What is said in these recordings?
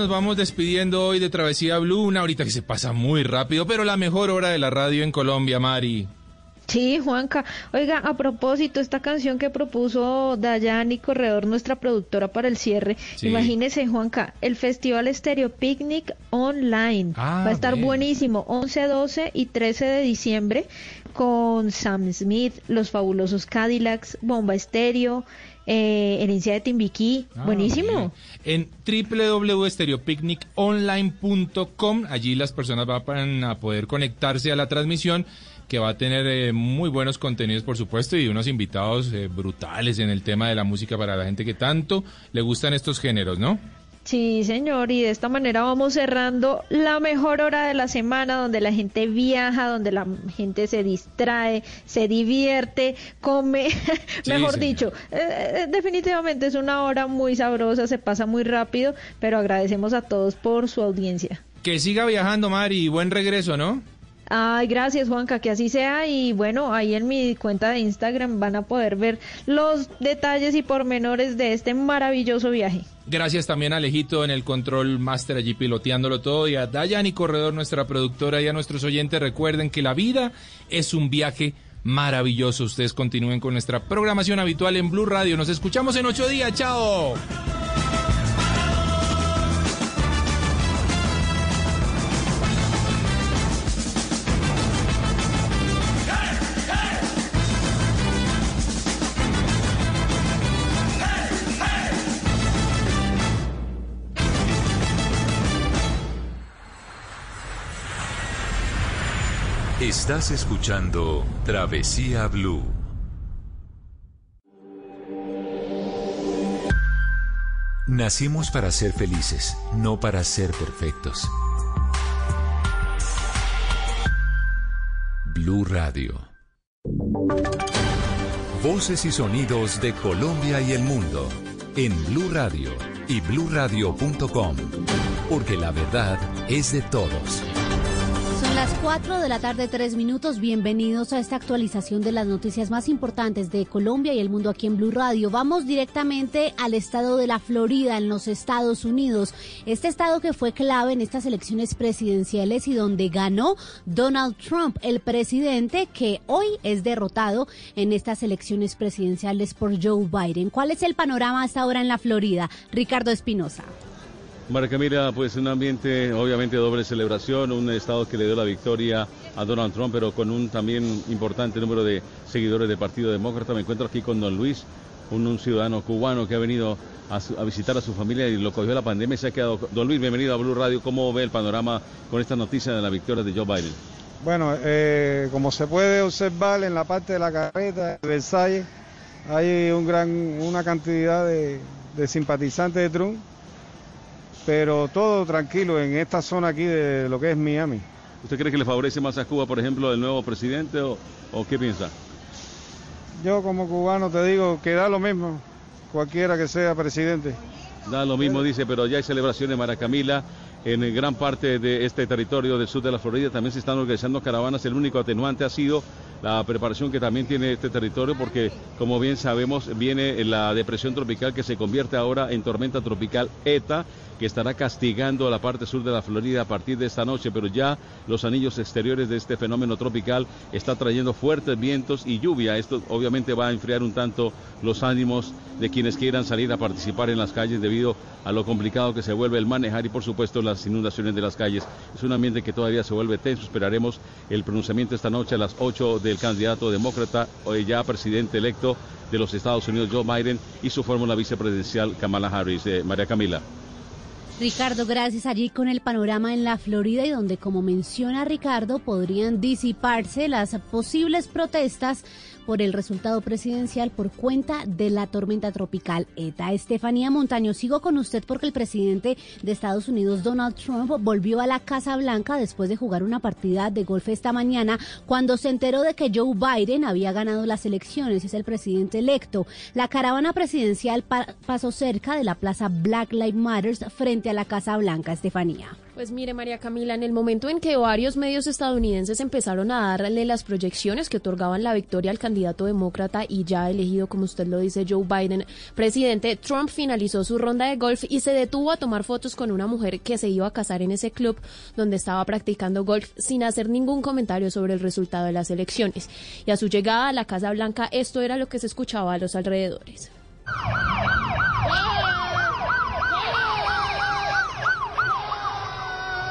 Nos vamos despidiendo hoy de Travesía Blue, una horita que se pasa muy rápido, pero la mejor hora de la radio en Colombia, Mari. Sí, Juanca. Oiga, a propósito, esta canción que propuso Dayani Corredor, nuestra productora para el cierre, imagínese, Juanca, el Festival Estéreo Picnic Online. Ah, Va a estar buenísimo, 11, 12 y 13 de diciembre, con Sam Smith, Los Fabulosos Cadillacs, Bomba Estéreo, eh, herencia de Timbiquí. Ah, Buenísimo. En www.stereopicniconline.com, allí las personas van a poder conectarse a la transmisión que va a tener eh, muy buenos contenidos, por supuesto, y unos invitados eh, brutales en el tema de la música para la gente que tanto le gustan estos géneros, ¿no? Sí, señor, y de esta manera vamos cerrando la mejor hora de la semana donde la gente viaja, donde la gente se distrae, se divierte, come, mejor dicho, eh, eh, definitivamente es una hora muy sabrosa, se pasa muy rápido, pero agradecemos a todos por su audiencia. Que siga viajando, Mari, y buen regreso, ¿no? Ay, gracias Juanca, que así sea y bueno, ahí en mi cuenta de Instagram van a poder ver los detalles y pormenores de este maravilloso viaje. Gracias también a Alejito en el control master allí piloteándolo todo y a Dayani Corredor, nuestra productora y a nuestros oyentes. Recuerden que la vida es un viaje maravilloso. Ustedes continúen con nuestra programación habitual en Blue Radio. Nos escuchamos en ocho días. Chao. Estás escuchando Travesía Blue. Nacimos para ser felices, no para ser perfectos. Blue Radio. Voces y sonidos de Colombia y el mundo en Blue Radio y bluradio.com, porque la verdad es de todos las 4 de la tarde, 3 minutos. Bienvenidos a esta actualización de las noticias más importantes de Colombia y el mundo aquí en Blue Radio. Vamos directamente al estado de la Florida, en los Estados Unidos. Este estado que fue clave en estas elecciones presidenciales y donde ganó Donald Trump, el presidente que hoy es derrotado en estas elecciones presidenciales por Joe Biden. ¿Cuál es el panorama hasta ahora en la Florida? Ricardo Espinosa. María Camila, pues un ambiente obviamente de doble celebración, un estado que le dio la victoria a Donald Trump, pero con un también importante número de seguidores del Partido Demócrata. Me encuentro aquí con don Luis, un, ciudadano cubano que ha venido a, visitar a su familia y lo cogió la pandemia y se ha quedado. Don Luis, bienvenido a Blue Radio. ¿Cómo ve el panorama con esta noticia de la victoria de Joe Biden? Bueno, eh, como se puede observar en la parte de la carreta de Versalles, hay un gran, una cantidad de simpatizantes de Trump pero todo tranquilo en esta zona aquí de lo que es Miami. ¿Usted cree que le favorece más a Cuba, por ejemplo, el nuevo presidente o, qué piensa? Yo como cubano te digo que da lo mismo, cualquiera que sea presidente. Da lo mismo, dice, pero ya hay celebraciones, Maracamila, en gran parte de este territorio del sur de la Florida. También se están organizando caravanas. El único atenuante ha sido la preparación que también tiene este territorio porque, como bien sabemos, viene la depresión tropical que se convierte ahora en tormenta tropical ETA que estará castigando a la parte sur de la Florida a partir de esta noche, pero ya los anillos exteriores de este fenómeno tropical está trayendo fuertes vientos y lluvia. Esto obviamente va a enfriar un tanto los ánimos de quienes quieran salir a participar en las calles debido a lo complicado que se vuelve el manejar y por supuesto las inundaciones de las calles. Es un ambiente que todavía se vuelve tenso. Esperaremos el pronunciamiento esta noche a las 8 del candidato demócrata, hoy ya presidente electo de los Estados Unidos, Joe Biden, y su fórmula vicepresidencial, Kamala Harris. Eh, María Camila. Ricardo, gracias. Allí con el panorama en la Florida y donde, como menciona Ricardo, podrían disiparse las posibles protestas por el resultado presidencial por cuenta de la tormenta tropical ETA. Estefanía Montaño, sigo con usted porque el presidente de Estados Unidos, Donald Trump, volvió a la Casa Blanca después de jugar una partida de golf esta mañana cuando se enteró de que Joe Biden había ganado las elecciones, es el presidente electo. La caravana presidencial pasó cerca de la plaza Black Lives Matter frente a la Casa Blanca, Estefanía. Pues mire, María Camila, en el momento en que varios medios estadounidenses empezaron a darle las proyecciones que otorgaban la victoria al candidato demócrata y ya elegido, como usted lo dice, Joe Biden, presidente, Trump finalizó su ronda de golf y se detuvo a tomar fotos con una mujer que se iba a casar en ese club donde estaba practicando golf sin hacer ningún comentario sobre el resultado de las elecciones. Y a su llegada a la Casa Blanca, esto era lo que se escuchaba a los alrededores.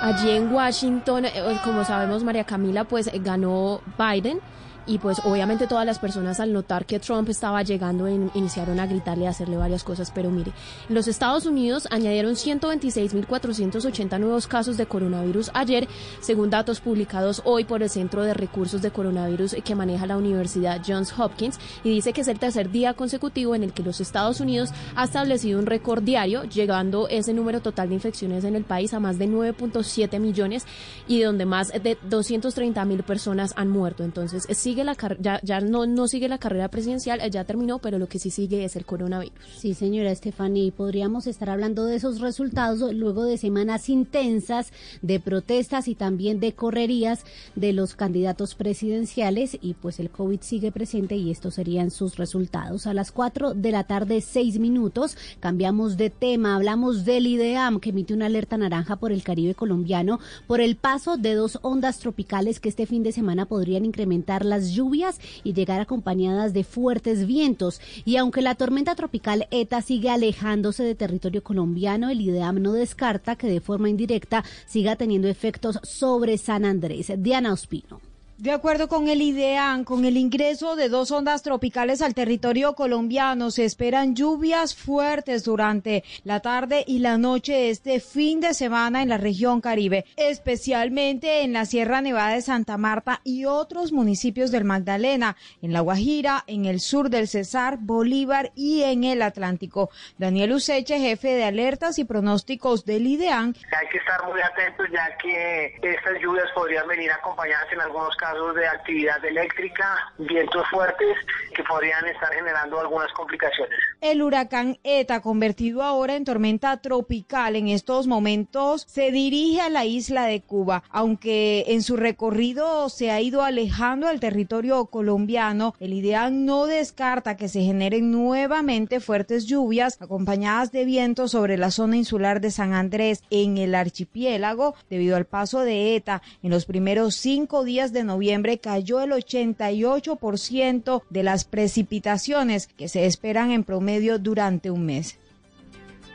Allí en Washington, eh, como sabemos, María Camila, pues ganó Biden y pues obviamente todas las personas al notar que Trump estaba llegando iniciaron a gritarle a hacerle varias cosas, pero mire, los Estados Unidos añadieron 126.480 nuevos casos de coronavirus ayer, según datos publicados hoy por el Centro de Recursos de Coronavirus que maneja la Universidad Johns Hopkins y dice que es el tercer día consecutivo en el que los Estados Unidos ha establecido un récord diario, llegando ese número total de infecciones en el país a más de 9.7 millones y donde más de 230 mil personas han muerto. Entonces sigue la ya, no, sigue la carrera presidencial, ya terminó, pero lo que sí sigue es el coronavirus. Sí, señora Estefani, podríamos estar hablando de esos resultados luego de semanas intensas de protestas y también de correrías de los candidatos presidenciales y pues el COVID sigue presente y estos serían sus resultados. A las 4 de la tarde, 6 minutos, cambiamos de tema, hablamos del IDEAM que emite una alerta naranja por el Caribe colombiano por el paso de dos ondas tropicales que este fin de semana podrían incrementar las lluvias y llegar acompañadas de fuertes vientos. Y aunque la tormenta tropical ETA sigue alejándose de territorio colombiano, el IDEAM no descarta que de forma indirecta siga teniendo efectos sobre San Andrés. Diana Ospino. De acuerdo con el IDEAN, con el ingreso de dos ondas tropicales al territorio colombiano, se esperan lluvias fuertes durante la tarde y la noche este fin de semana en la región Caribe, especialmente en la Sierra Nevada de Santa Marta y otros municipios del Magdalena, en La Guajira, en el sur del Cesar, Bolívar y en el Atlántico. Daniel Useche, jefe de alertas y pronósticos del IDEAN. Hay que estar muy atentos ya que estas lluvias podrían venir acompañadas en algunos casos de actividad eléctrica, vientos fuertes que podrían estar generando algunas complicaciones. El huracán ETA, convertido ahora en tormenta tropical en estos momentos, se dirige a la isla de Cuba. Aunque en su recorrido se ha ido alejando del territorio colombiano, el ideal no descarta que se generen nuevamente fuertes lluvias acompañadas de vientos sobre la zona insular de San Andrés en el archipiélago debido al paso de ETA en los primeros cinco días de noviembre cayó el 88% de las precipitaciones que se esperan en promedio durante un mes.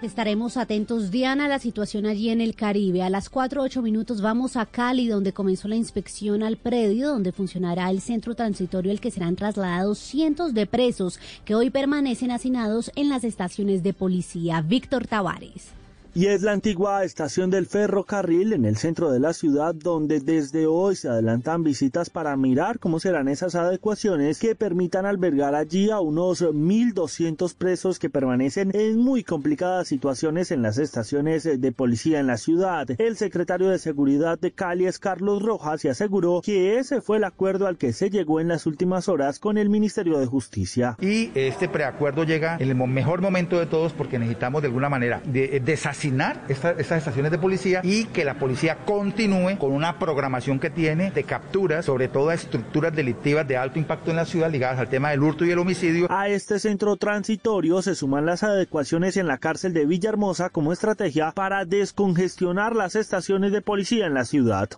Estaremos atentos, Diana, a la situación allí en el Caribe. A las 4 8 minutos vamos a Cali, donde comenzó la inspección al predio, donde funcionará el centro transitorio al que serán trasladados cientos de presos que hoy permanecen hacinados en las estaciones de policía. Víctor Tavares y es la antigua estación del ferrocarril en el centro de la ciudad donde desde hoy se adelantan visitas para mirar cómo serán esas adecuaciones que permitan albergar allí a unos 1.200 presos que permanecen en muy complicadas situaciones en las estaciones de policía en la ciudad. El secretario de Seguridad de Cali es Carlos Rojas y aseguró que ese fue el acuerdo al que se llegó en las últimas horas con el Ministerio de Justicia. Y este preacuerdo llega en el mejor momento de todos porque necesitamos de alguna manera deshacer estas estaciones de policía y que la policía continúe con una programación que tiene de capturas, sobre todo a estructuras delictivas de alto impacto en la ciudad ligadas al tema del hurto y el homicidio. A este centro transitorio se suman las adecuaciones en la cárcel de Villahermosa como estrategia para descongestionar las estaciones de policía en la ciudad.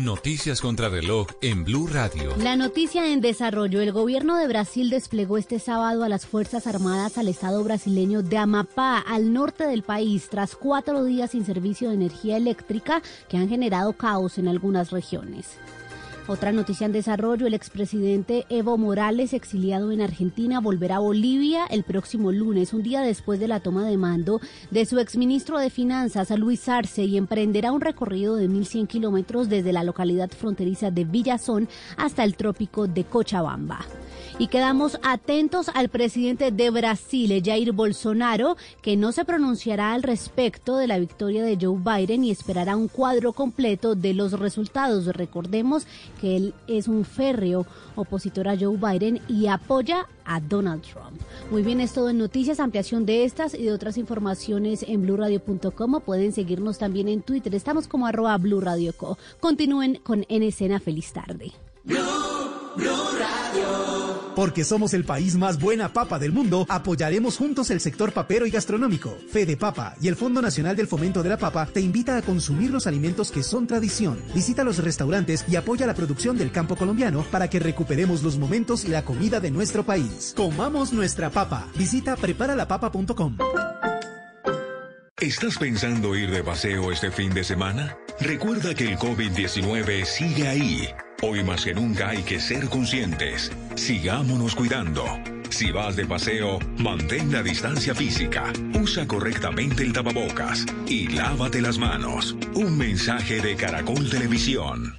Noticias contra reloj en Blue Radio. La noticia en desarrollo. El gobierno de Brasil desplegó este sábado a las Fuerzas Armadas al estado brasileño de Amapá, al norte del país, tras cuatro días sin servicio de energía eléctrica que han generado caos en algunas regiones. Otra noticia en desarrollo, el expresidente Evo Morales, exiliado en Argentina, volverá a Bolivia el próximo lunes, un día después de la toma de mando de su exministro de Finanzas, Luis Arce, y emprenderá un recorrido de 1.100 kilómetros desde la localidad fronteriza de Villazón hasta el trópico de Cochabamba. Y quedamos atentos al presidente de Brasil, Jair Bolsonaro, que no se pronunciará al respecto de la victoria de Joe Biden y esperará un cuadro completo de los resultados. Recordemos que él es un férreo opositor a Joe Biden y apoya a Donald Trump. Muy bien, es todo en noticias, ampliación de estas y de otras informaciones en blurradio.com. Pueden seguirnos también en Twitter. Estamos como arroba blurradioco. Continúen con En Escena. Feliz tarde. Porque somos el país más buena papa del mundo, apoyaremos juntos el sector papero y gastronómico. Fede Papa y el Fondo Nacional del Fomento de la Papa te invita a consumir los alimentos que son tradición. Visita los restaurantes y apoya la producción del campo colombiano para que recuperemos los momentos y la comida de nuestro país. Comamos nuestra papa. Visita preparalapapa.com. ¿Estás pensando ir de paseo este fin de semana? Recuerda que el COVID-19 sigue ahí Hoy más que nunca hay que ser conscientes. Sigámonos cuidando. Si vas de paseo, mantén la distancia física, usa correctamente el tapabocas y lávate las manos. Un mensaje de Caracol Televisión.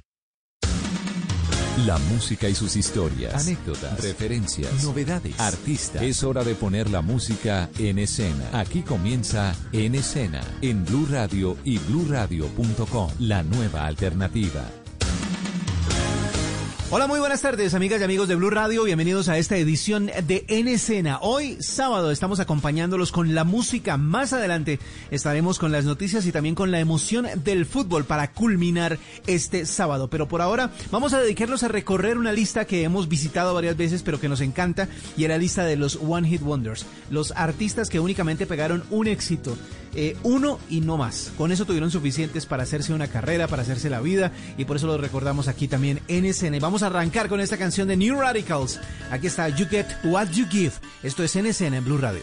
La música y sus historias, anécdotas, referencias, novedades, artistas. Es hora de poner la música en escena. Aquí comienza En Escena, en Blue Radio y bluradio.com, la nueva alternativa. Hola, muy buenas tardes, amigas y amigos de Blue Radio. Bienvenidos a esta edición de En Escena. Hoy, sábado, estamos acompañándolos con la música. Más adelante estaremos con las noticias y también con la emoción del fútbol para culminar este sábado. Pero por ahora, vamos a dedicarnos a recorrer una lista que hemos visitado varias veces, pero que nos encanta, y era la lista de los One Hit Wonders. Los artistas que únicamente pegaron un éxito. Eh, uno y no más. Con eso tuvieron suficientes para hacerse una carrera, para hacerse la vida y por eso lo recordamos aquí también en escena. vamos a arrancar con esta canción de New Radicals. Aquí está You Get What You Give. Esto es en en Blue Radio.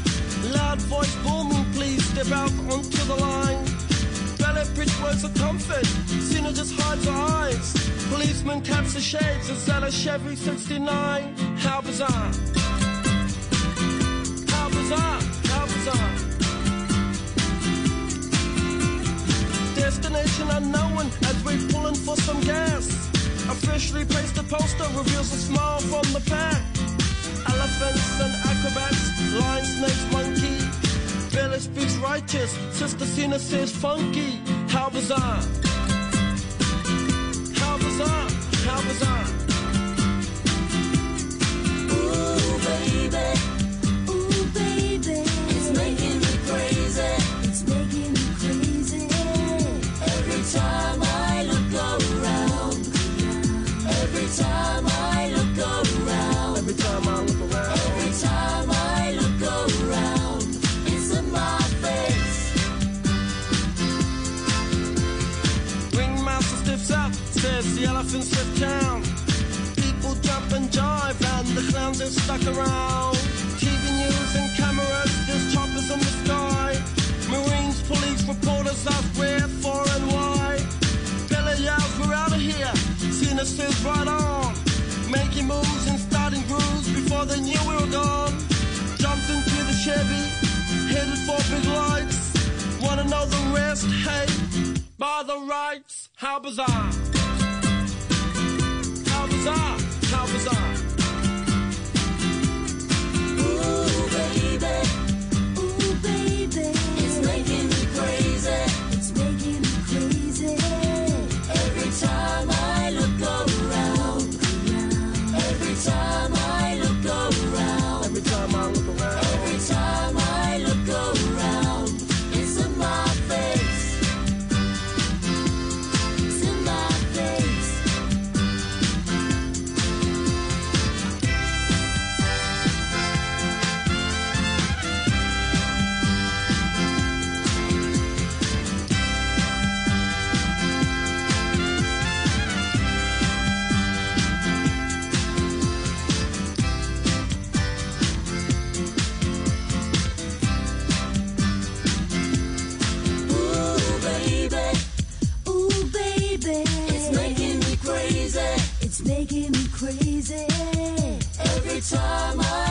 Loud voice booming, please step out onto the line. Ballet bridge words of comfort, Cena just hides her eyes. Policeman taps the shades and sell a Chevy 69. How bizarre! How bizarre! How bizarre! Destination unknown as we're pulling for some gas. Officially placed a poster reveals a smile from the pack. Elephants and acrobats, lion, snakes, monkey. Billy speaks righteous, Sister Cena says funky. How bizarre! How bizarre! How bizarre! Ooh, baby. Around. TV news and cameras, there's choppers in the sky. Marines, police, reporters ask where, far and wide. Billy yells, we're out of here. Cena says, right on. Making moves and starting grooves before they knew we were gone. Jumped into the Chevy, headed for big lights. Wanna know the rest? Hey, by the rights. How bizarre, how bizarre. summer.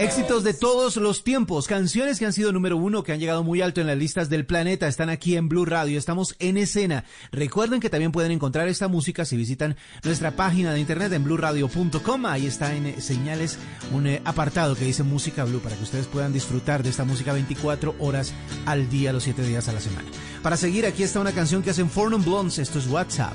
Éxitos de todos los tiempos, canciones que han sido número uno, que han llegado muy alto en las listas del planeta, están aquí en Blue Radio, estamos en escena. Recuerden que también pueden encontrar esta música si visitan nuestra página de internet en blueradio.com, ahí está en señales un eh, apartado que dice música blue para que ustedes puedan disfrutar de esta música 24 horas al día, los 7 días a la semana. Para seguir, aquí está una canción que hacen Four Non Blondes, esto es WhatsApp.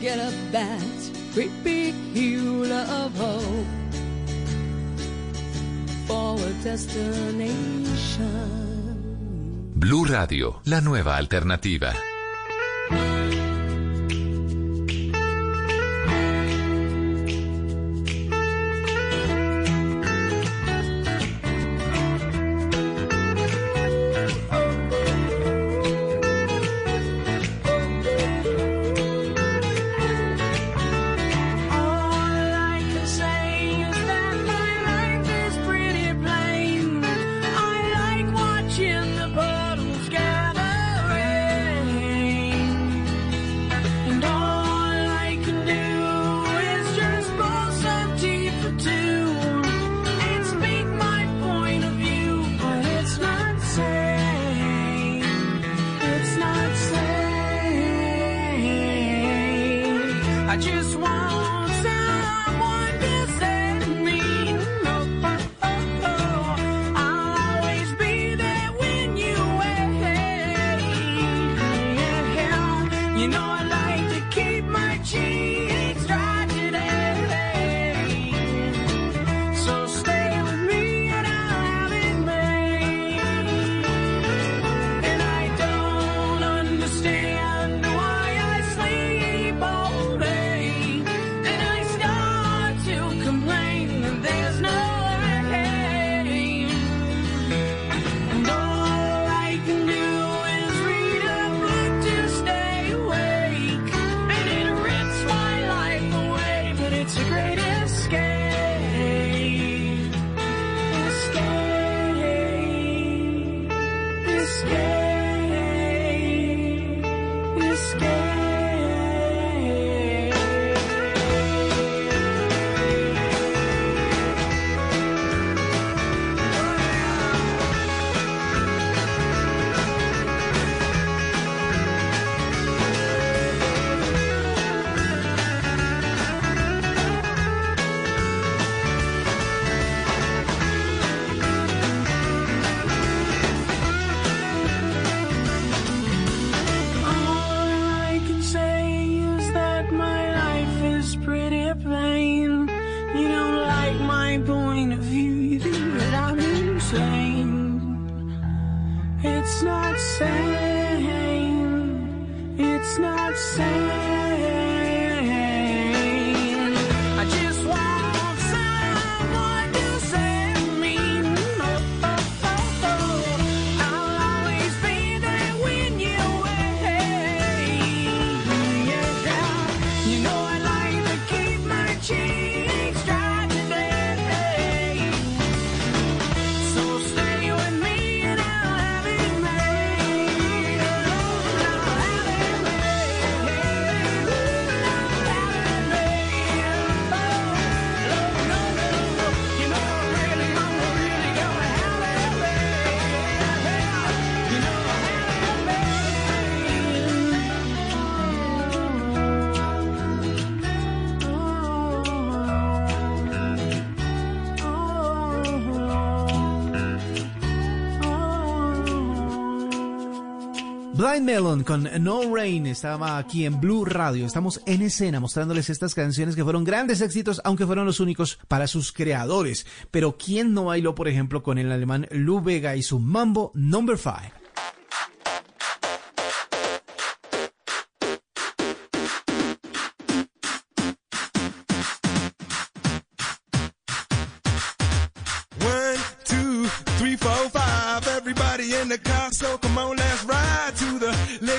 get up that great big of hope for a destination. Blue Radio, la nueva alternativa. Melon con No Rain estaba aquí en Blue Radio. Estamos en escena mostrándoles estas canciones que fueron grandes éxitos, aunque fueron los únicos para sus creadores. Pero ¿quién no bailó, por ejemplo, con el alemán Lou Vega y su Mambo Number 5? One, two, three, four, five. Everybody in the car, so come on,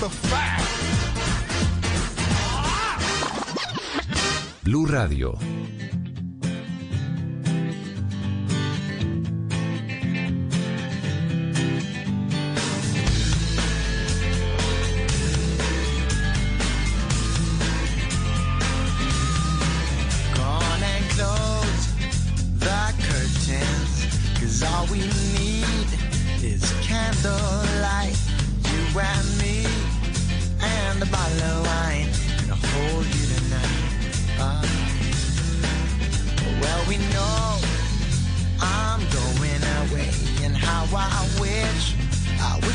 Mambo number five. Blue Radio. Gone and close the curtains. Cause all we need is candlelight.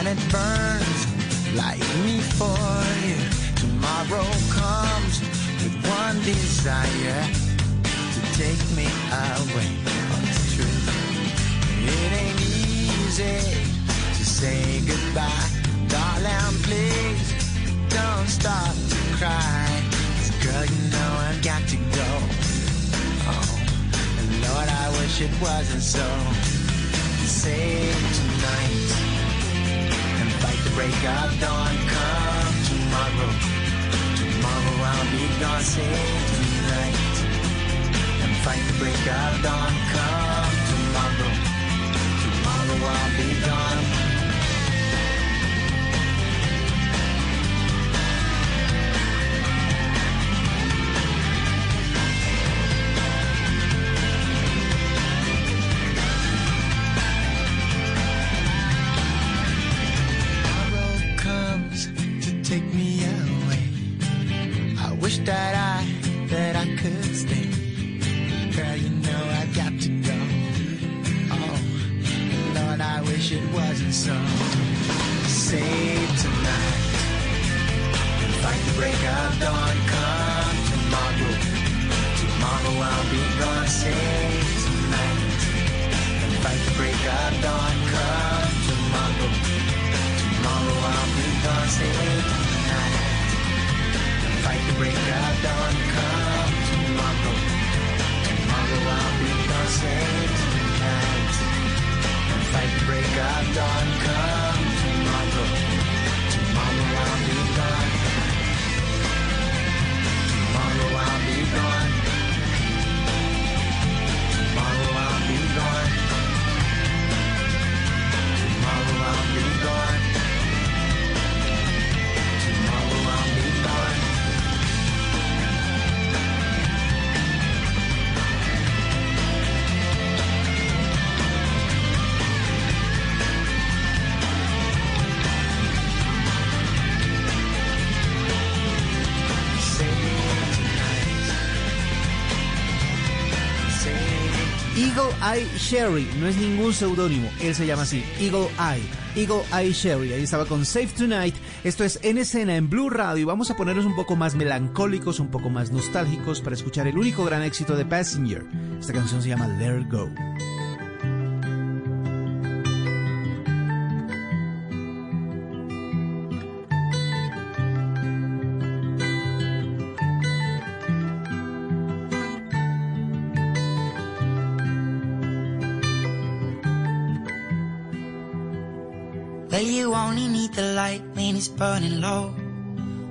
and it burns like me for you. Tomorrow comes with one desire to take me away. Oh, it's true. It ain't easy to say goodbye. Darling, please don't stop to cry. girl, you know I've got to go. Oh, and Lord, I wish it wasn't so. Save tonight the break of dawn. Come tomorrow. Tomorrow I'll be gone. Save tonight and fight the break of dawn. Come tomorrow. Tomorrow I'll be gone. Sherry, no es ningún seudónimo, él se llama así, Eagle Eye, Eagle Eye Sherry, ahí estaba con Safe Tonight, esto es en escena en Blue Radio y vamos a ponernos un poco más melancólicos, un poco más nostálgicos para escuchar el único gran éxito de Passenger, esta canción se llama It Go.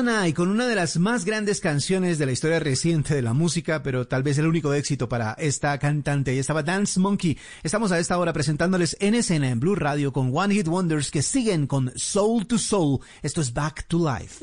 Y con una de las más grandes canciones de la historia reciente de la música, pero tal vez el único éxito para esta cantante. Y estaba Dance Monkey. Estamos a esta hora presentándoles en escena en Blue Radio con One Hit Wonders que siguen con Soul to Soul. Esto es Back to Life.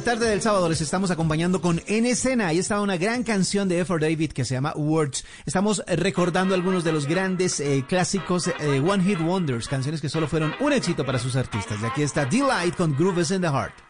la tarde del sábado les estamos acompañando con En Escena. Ahí estaba una gran canción de F. David que se llama Words. Estamos recordando algunos de los grandes eh, clásicos eh, One Hit Wonders, canciones que solo fueron un éxito para sus artistas. Y aquí está Delight con Grooves in the Heart.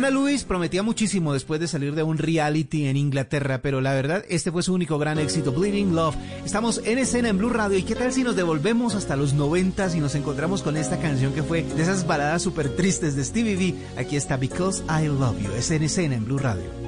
Leona Lewis prometía muchísimo después de salir de un reality en Inglaterra, pero la verdad, este fue su único gran éxito, Bleeding Love. Estamos en escena en Blue Radio y qué tal si nos devolvemos hasta los 90 y nos encontramos con esta canción que fue de esas baladas súper tristes de Stevie V. Aquí está Because I Love You, es en escena en Blue Radio.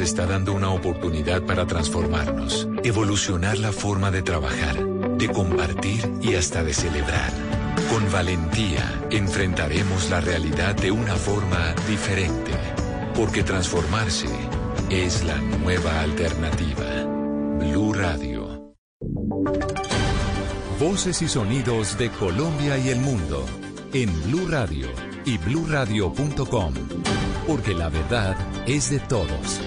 está dando una oportunidad para transformarnos, evolucionar la forma de trabajar, de compartir y hasta de celebrar. Con valentía enfrentaremos la realidad de una forma diferente, porque transformarse es la nueva alternativa. Blue Radio. Voces y sonidos de Colombia y el mundo en Blue Radio y bluradio.com, porque la verdad es de todos.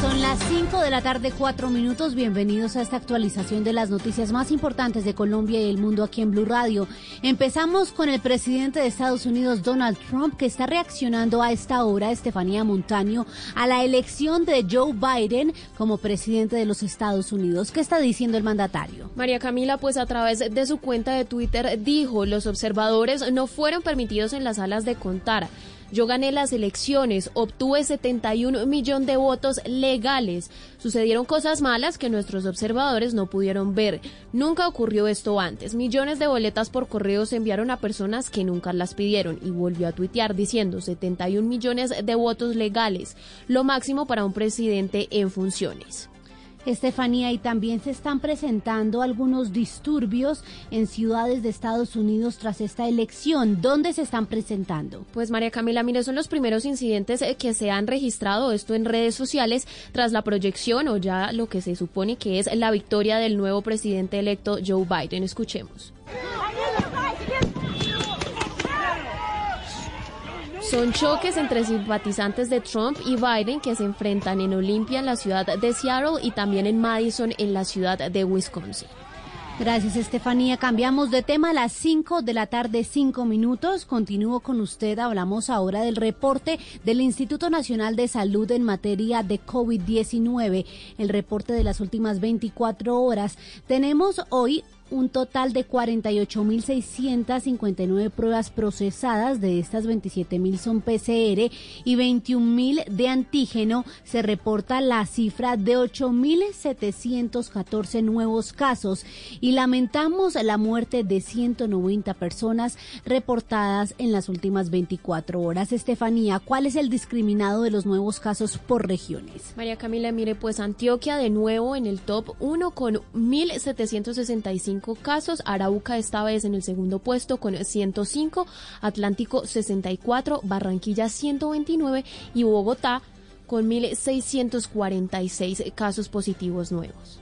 Son las 5 de la tarde, 4 minutos. Bienvenidos a esta actualización de las noticias más importantes de Colombia y el mundo aquí en Blue Radio. Empezamos con el presidente de Estados Unidos, Donald Trump, que está reaccionando a esta hora, Estefanía Montaño, a la elección de Joe Biden como presidente de los Estados Unidos. ¿Qué está diciendo el mandatario? María Camila, pues a través de su cuenta de Twitter dijo, los observadores no fueron permitidos en las salas de contar. Yo gané las elecciones, obtuve 71 millones de votos legales. Sucedieron cosas malas que nuestros observadores no pudieron ver. Nunca ocurrió esto antes. Millones de boletas por correo se enviaron a personas que nunca las pidieron y volvió a tuitear diciendo 71 millones de votos legales, lo máximo para un presidente en funciones. Estefanía, y también se están presentando algunos disturbios en ciudades de Estados Unidos tras esta elección. ¿Dónde se están presentando? Pues María Camila, mire, son los primeros incidentes eh, que se han registrado, esto en redes sociales, tras la proyección o ya lo que se supone que es la victoria del nuevo presidente electo Joe Biden. Escuchemos. Son choques entre simpatizantes de Trump y Biden que se enfrentan en Olympia, en la ciudad de Seattle, y también en Madison, en la ciudad de Wisconsin. Gracias, Estefanía. Cambiamos de tema a las 5 de la tarde, 5 minutos. Continúo con usted. Hablamos ahora del reporte del Instituto Nacional de Salud en materia de COVID-19, el reporte de las últimas 24 horas. Tenemos hoy un total de 48.659 pruebas procesadas, de estas 27.000 son PCR y 21.000 de antígeno. Se reporta la cifra de 8.714 nuevos casos y lamentamos la muerte de 190 personas reportadas en las últimas 24 horas. Estefanía, ¿cuál es el discriminado de los nuevos casos por regiones? María Camila, mire, pues Antioquia de nuevo en el top 1 con 1.765 casos, Arauca esta vez en el segundo puesto con 105, Atlántico 64, Barranquilla 129 y Bogotá con 1.646 casos positivos nuevos.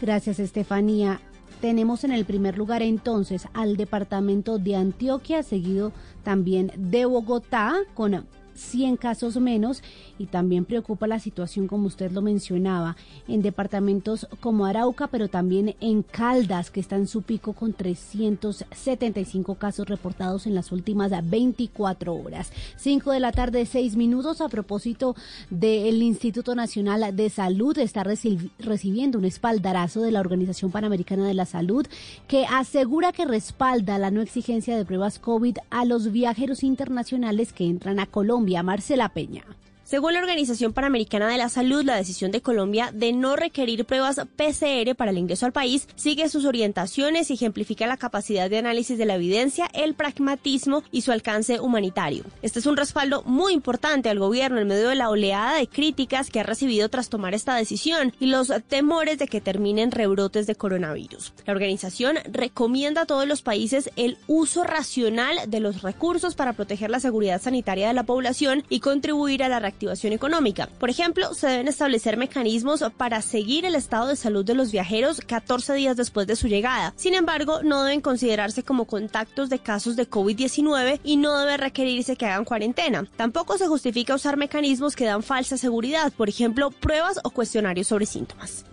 Gracias, Estefanía. Tenemos en el primer lugar entonces al departamento de Antioquia, seguido también de Bogotá con 100 casos menos y también preocupa la situación como usted lo mencionaba en departamentos como Arauca pero también en Caldas que está en su pico con 375 casos reportados en las últimas 24 horas. 5 de la tarde 6 minutos. A propósito del Instituto Nacional de Salud está reci- recibiendo un espaldarazo de la Organización Panamericana de la Salud que asegura que respalda la no exigencia de pruebas COVID a los viajeros internacionales que entran a Colombia Marcela Peña. Según la Organización Panamericana de la Salud, la decisión de Colombia de no requerir pruebas PCR para el ingreso al país sigue sus orientaciones y ejemplifica la capacidad de análisis de la evidencia, el pragmatismo y su alcance humanitario. Este es un respaldo muy importante al gobierno en medio de la oleada de críticas que ha recibido tras tomar esta decisión y los temores de que terminen rebrotes de coronavirus. La organización recomienda a todos los países el uso racional de los recursos para proteger la seguridad sanitaria de la población y contribuir a la reactivación Por ejemplo, se deben establecer mecanismos para seguir el estado de salud de los viajeros 14 días después de su llegada. Sin embargo, no deben considerarse como contactos de casos de COVID-19 y no debe requerirse que hagan cuarentena. Tampoco se justifica usar mecanismos que dan falsa seguridad, por ejemplo, pruebas o cuestionarios sobre síntomas.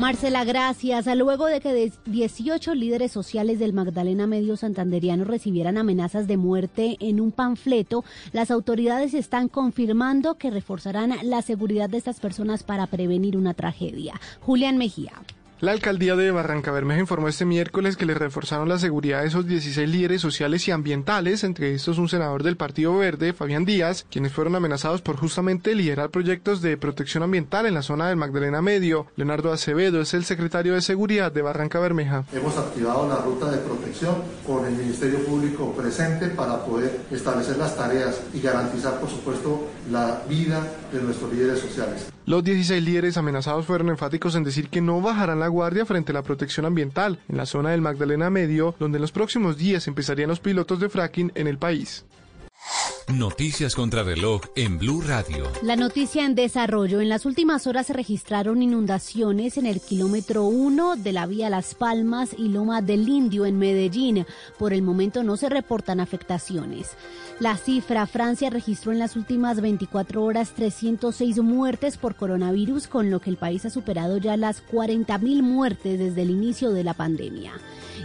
Marcela, gracias. Luego de que de- 18 líderes sociales del Magdalena Medio Santanderiano recibieran amenazas de muerte en un panfleto, las autoridades están confirmando que reforzarán la seguridad de estas personas para prevenir una tragedia. Julián Mejía. La alcaldía de Barranca Bermeja informó este miércoles que le reforzaron la seguridad a esos 16 líderes sociales y ambientales, entre estos un senador del Partido Verde, Fabián Díaz, quienes fueron amenazados por justamente liderar proyectos de protección ambiental en la zona del Magdalena Medio. Leonardo Acevedo es el secretario de Seguridad de Barranca Bermeja. Hemos activado la ruta de protección con el Ministerio Público presente para poder establecer las tareas y garantizar, por supuesto, la vida de nuestros líderes sociales. Los 16 líderes amenazados fueron enfáticos en decir que no bajarán la guardia frente a la protección ambiental en la zona del Magdalena Medio, donde en los próximos días empezarían los pilotos de fracking en el país. Noticias contra reloj en Blue Radio. La noticia en desarrollo. En las últimas horas se registraron inundaciones en el kilómetro 1 de la vía Las Palmas y Loma del Indio en Medellín. Por el momento no se reportan afectaciones. La cifra, Francia registró en las últimas 24 horas 306 muertes por coronavirus, con lo que el país ha superado ya las 40.000 muertes desde el inicio de la pandemia.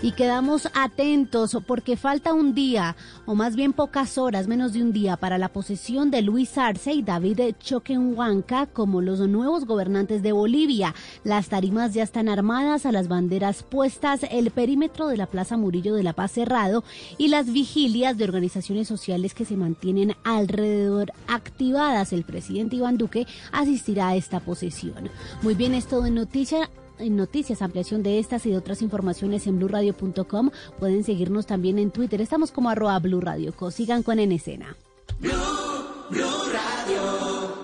Y quedamos atentos porque falta un día, o más bien pocas horas, menos de un para la posesión de Luis Arce y David Choquenhuanca como los nuevos gobernantes de Bolivia. Las tarimas ya están armadas, a las banderas puestas, el perímetro de la Plaza Murillo de la Paz cerrado y las vigilias de organizaciones sociales que se mantienen alrededor activadas. El presidente Iván Duque asistirá a esta posesión. Muy bien, es todo en noticia en noticias, ampliación de estas y de otras informaciones en blurradio.com. Pueden seguirnos también en Twitter. Estamos como arroba Blue Radio Co. Sigan con En Escena.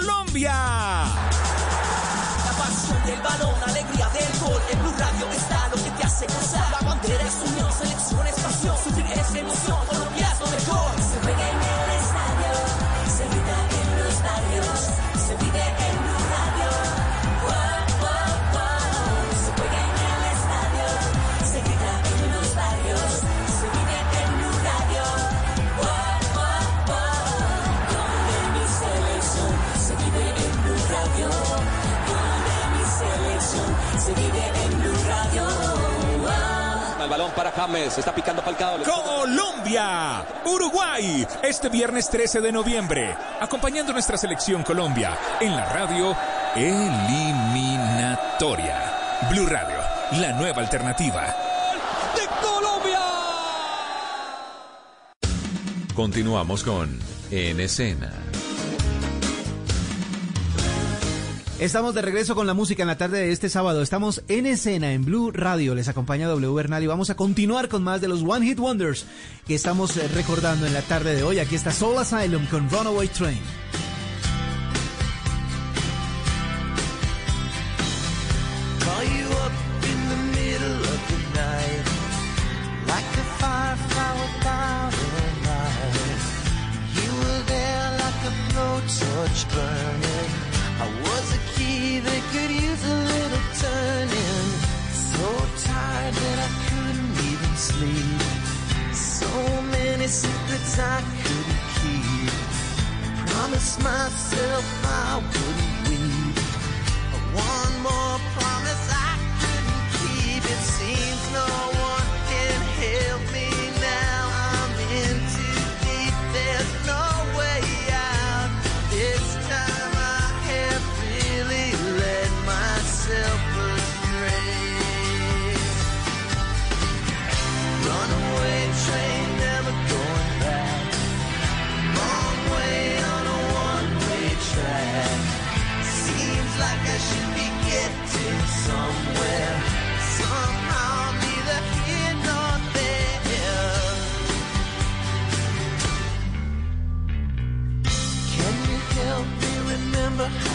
Colombia. La pasión del balón, alegría del gol. En Blue Radio para James, está picando Falcao. Colombia, Uruguay, este viernes 13 de noviembre, acompañando nuestra selección Colombia en la radio eliminatoria. Blue Radio, la nueva alternativa. ¡De Colombia! Continuamos con En Escena. Estamos de regreso con la música en la tarde de este sábado. Estamos en escena en Blue Radio. Les acompaña W Bernal y vamos a continuar con más de los One Hit Wonders que estamos eh, recordando en la tarde de hoy. Aquí está Soul Asylum con Runaway Train. Call you sleep. So many secrets I couldn't keep. Promised myself I wouldn't weep. One more promise I couldn't keep. It seems no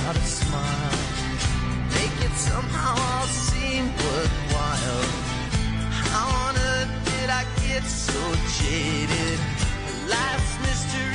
how to smile? Make it somehow all seem worthwhile. How on earth did I get so jaded? Life's mystery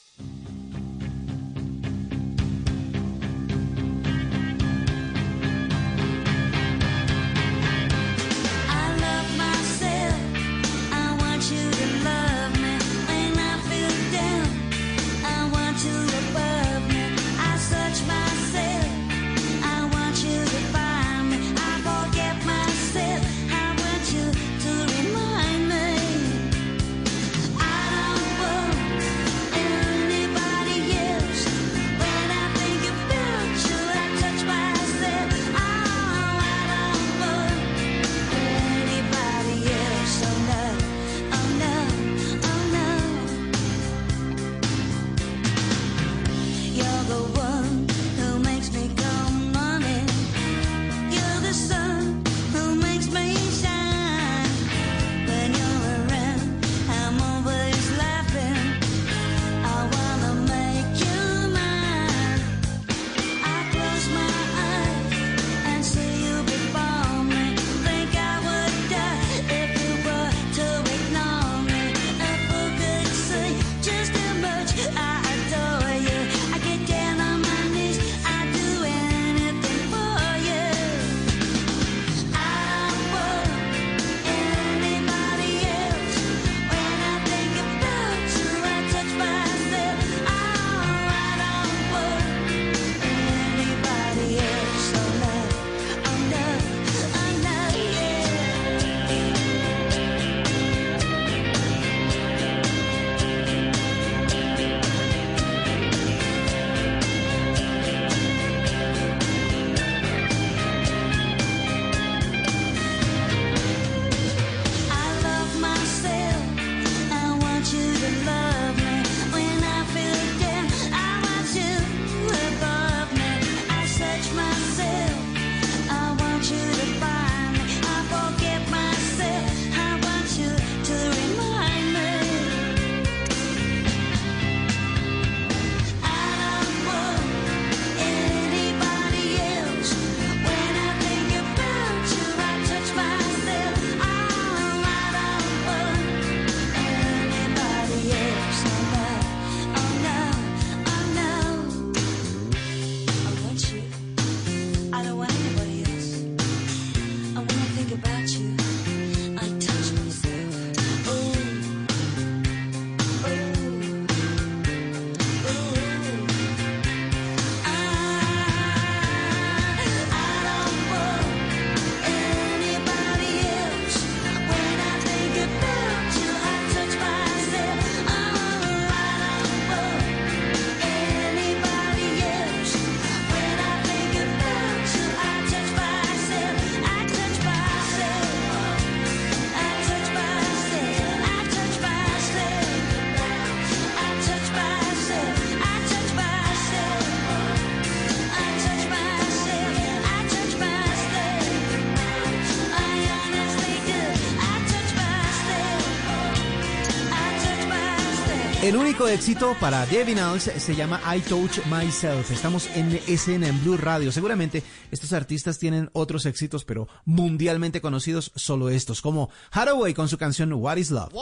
único éxito para The Vinals se llama I Touch Myself. Estamos en escena en Blue Radio. Seguramente estos artistas tienen otros éxitos, pero mundialmente conocidos solo estos, como Haraway con su canción What is Love.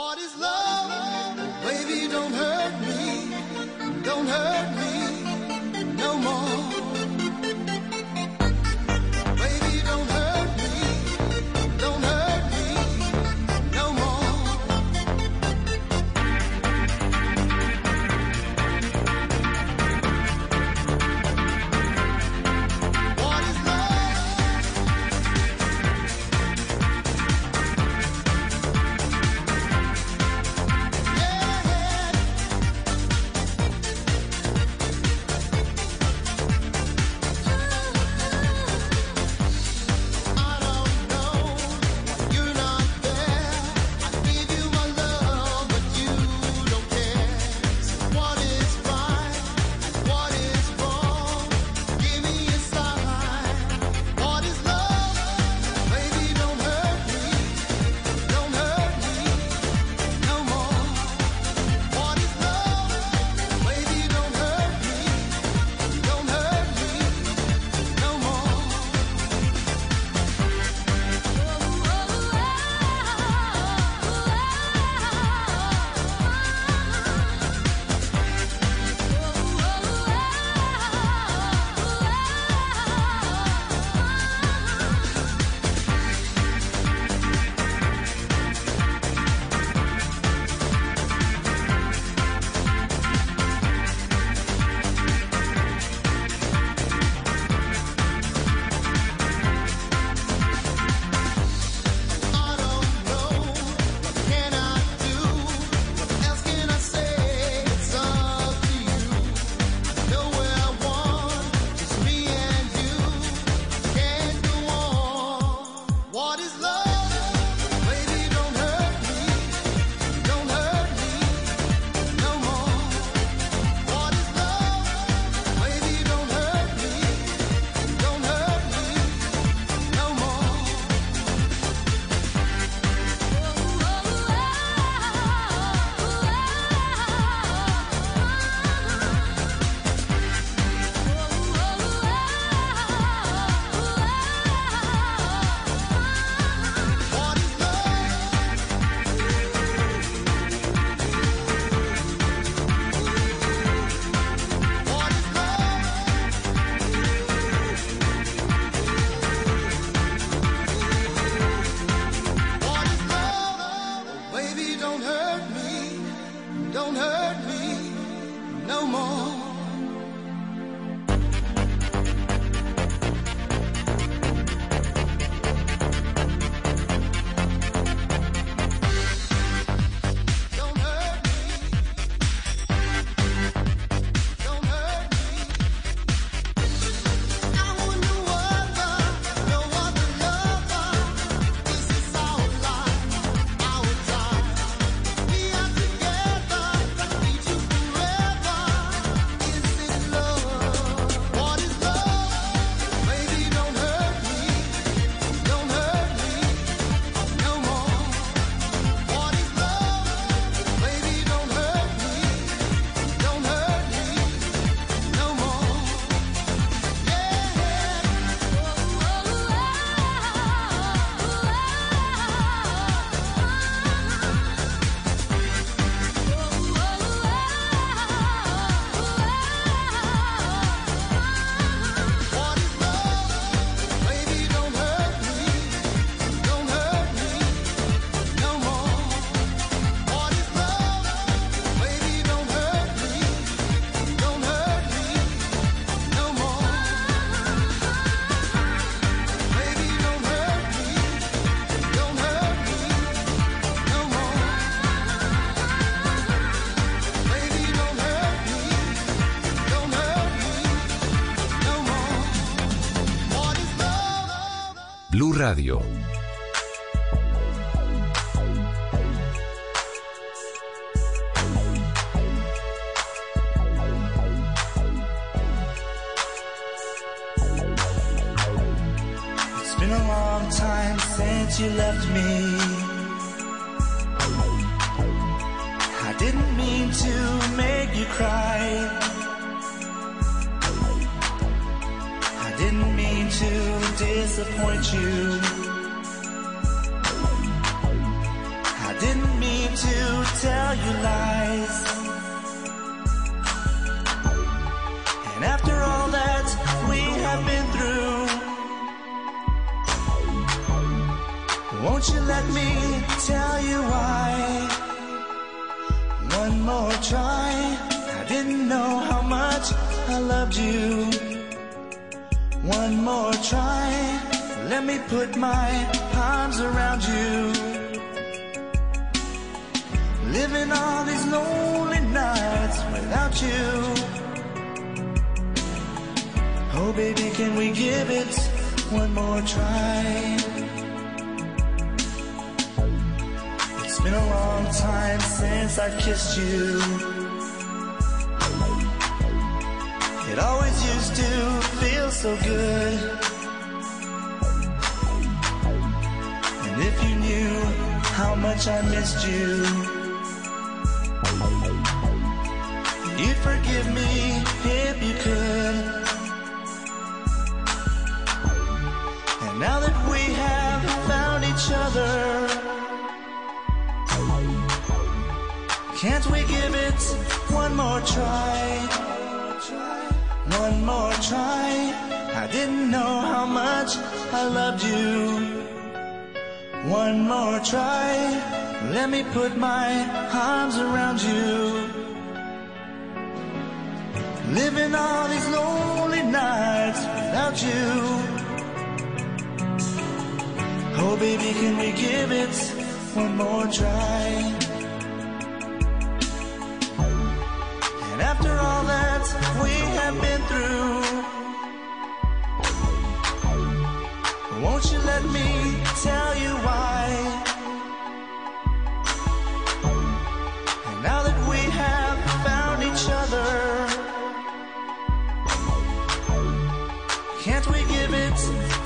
Radio.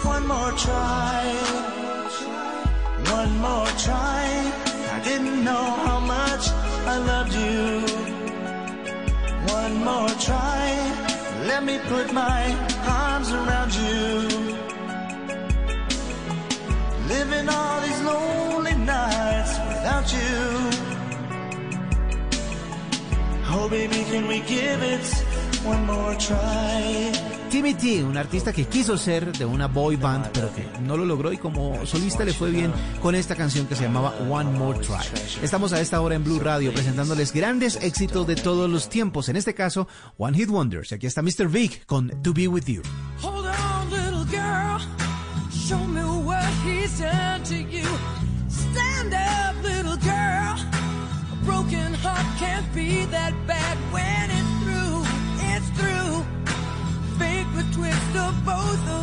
one more try. One more try. I didn't know how much I loved you. One more try. Let me put my arms around you. Living all these lonely nights without you. Oh baby, can we give it one more try? Timmy T, un artista que quiso ser de una boy band, pero que no lo logró y como solista le fue bien con esta canción que se llamaba One More Try. Estamos a esta hora en Blue Radio presentándoles grandes éxitos de todos los tiempos, en este caso One Hit Wonders. Aquí está Mr. Big con To Be With You. of both of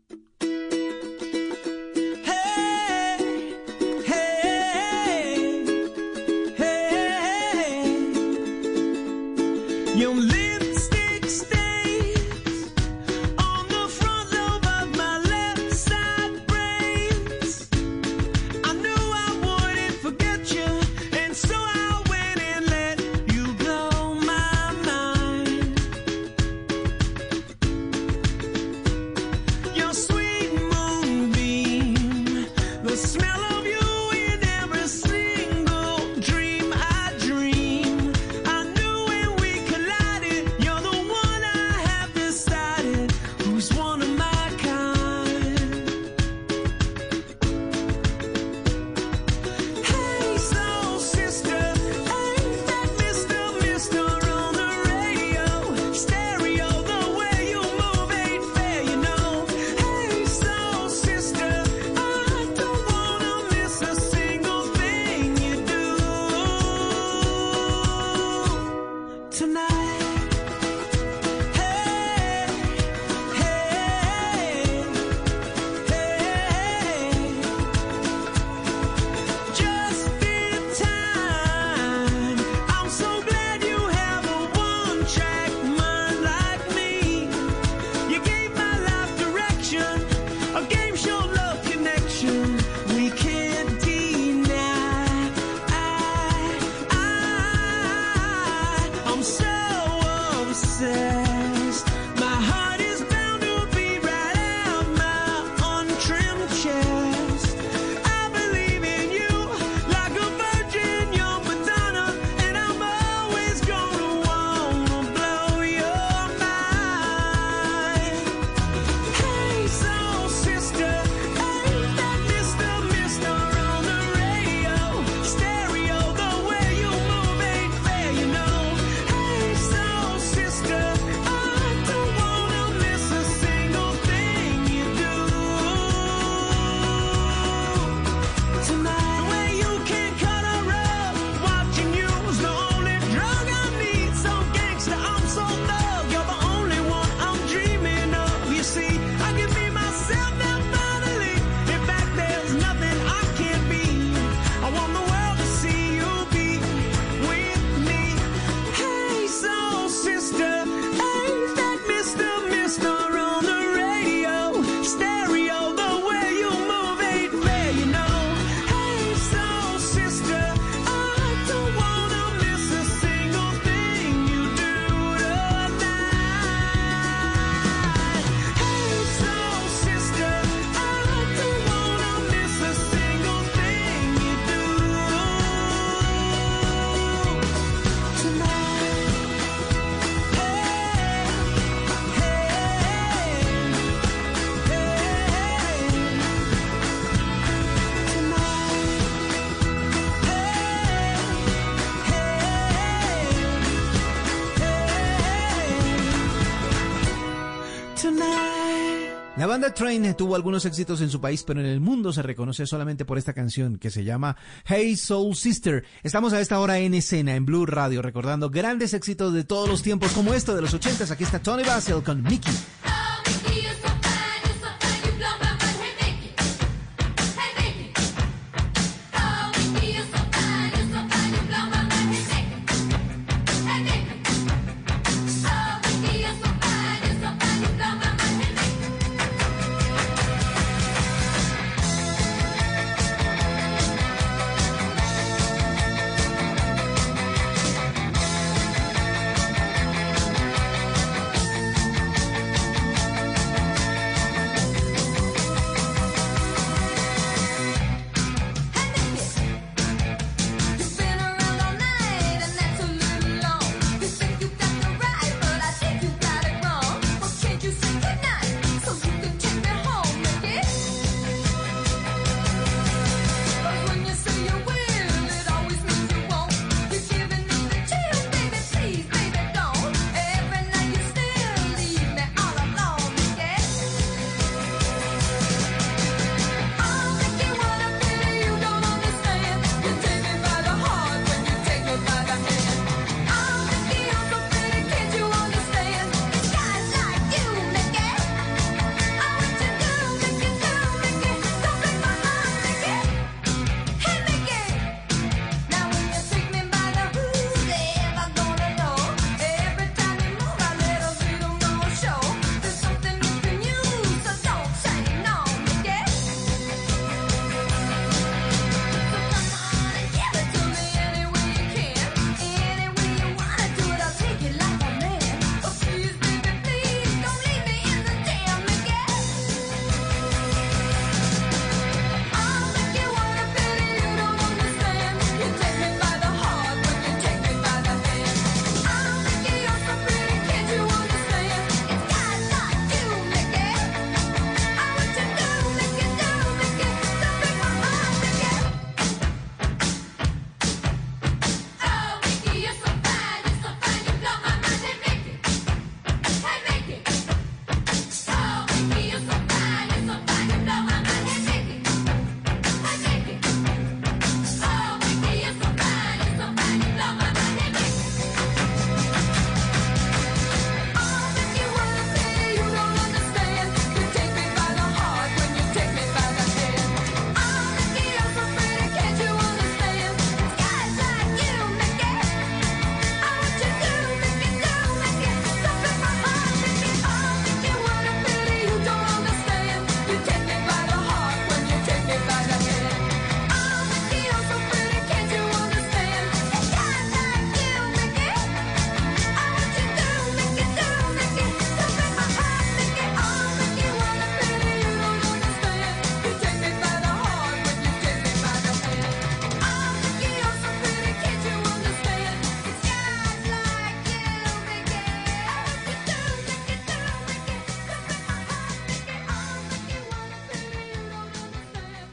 Banda Train tuvo algunos éxitos en su país, pero en el mundo se reconoce solamente por esta canción que se llama Hey Soul Sister. Estamos a esta hora en escena, en Blue Radio, recordando grandes éxitos de todos los tiempos como esto de los ochentas. Aquí está Tony Basil con Mickey.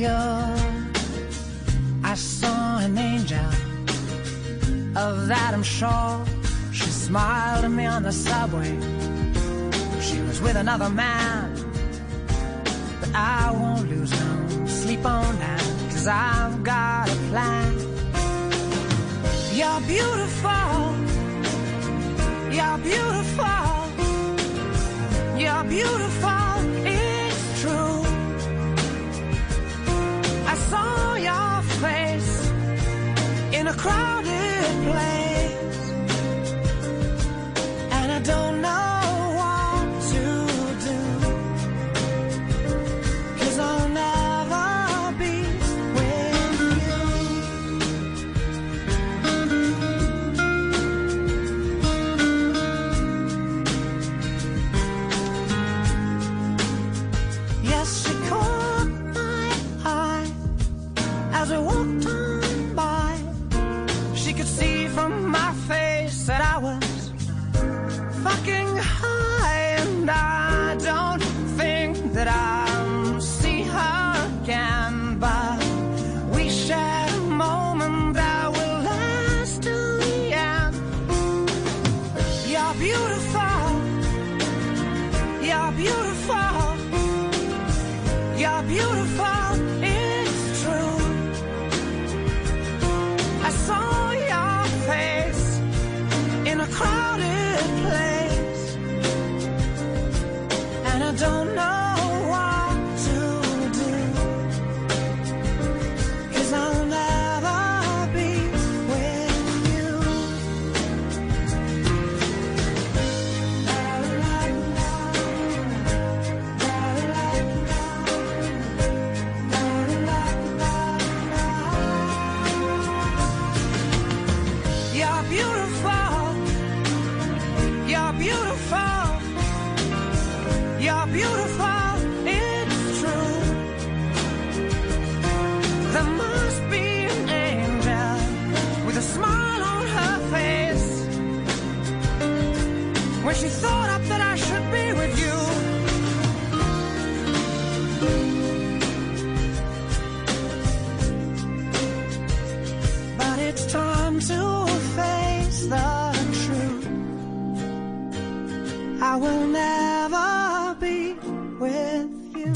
pure. I saw an angel. Of I'm sure. She smiled at me on the subway. She was with another man. But I won't lose no sleep on that. Cause I've got a plan. You're beautiful. You're beautiful. You're beautiful.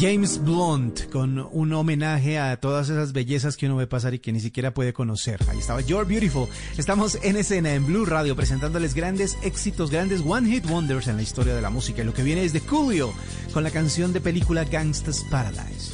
James Blunt con un homenaje a todas esas bellezas que uno ve pasar y que ni siquiera puede conocer. Ahí estaba You're Beautiful. Estamos en escena en Blue Radio presentándoles grandes éxitos, grandes One Hit Wonders en la historia de la música. Y lo que viene es de Coolio con la canción de película Gangsta's Paradise.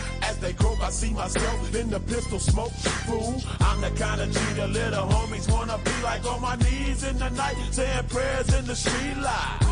As they croak, I see myself in the pistol smoke. Fool, I'm the kind of G the little homies wanna be like on my knees in the night, saying prayers in the street light.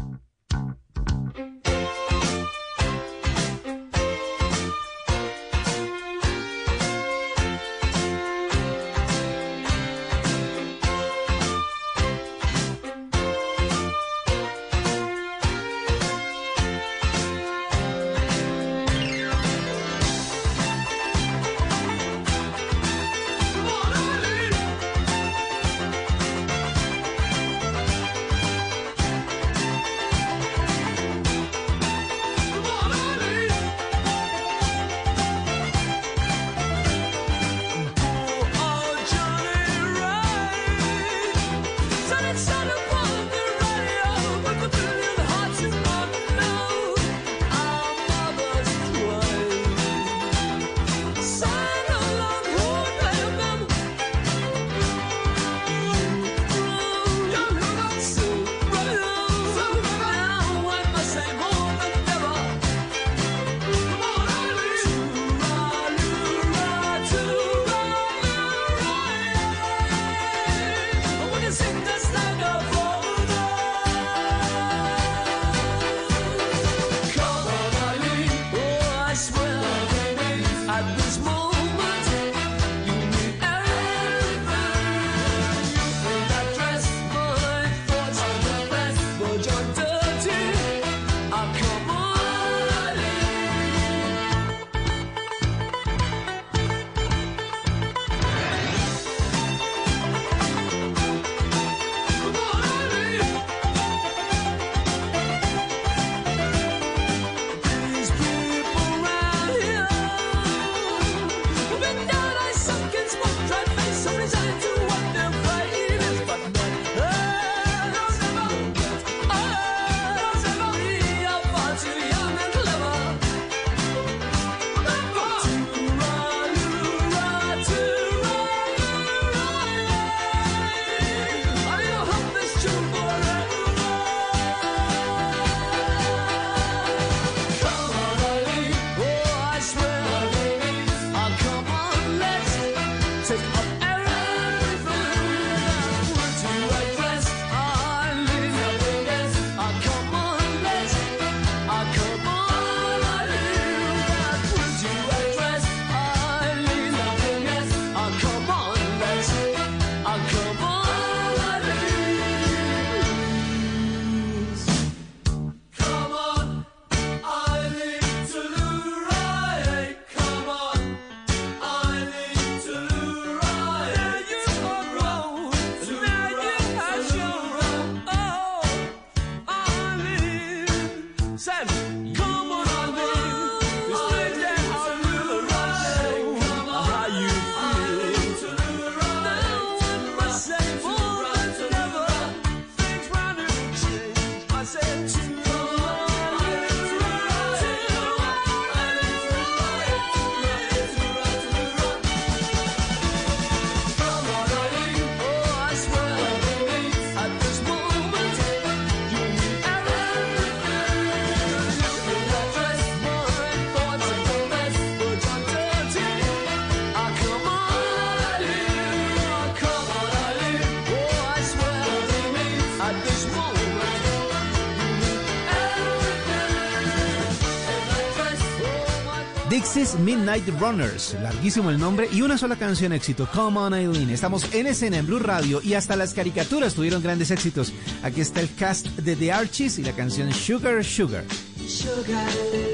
Midnight Runners. Larguísimo el nombre y una sola canción éxito, Come On Eileen. Estamos en escena en Blue Radio y hasta las caricaturas tuvieron grandes éxitos. Aquí está el cast de The Archies y la canción Sugar Sugar. Sugar.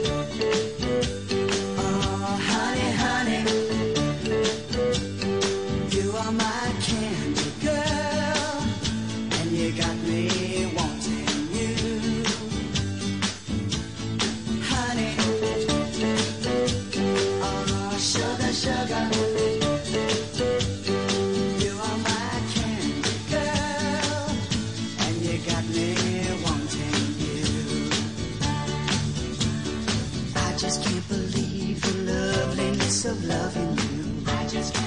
just can't believe the loveliness of loving you. I just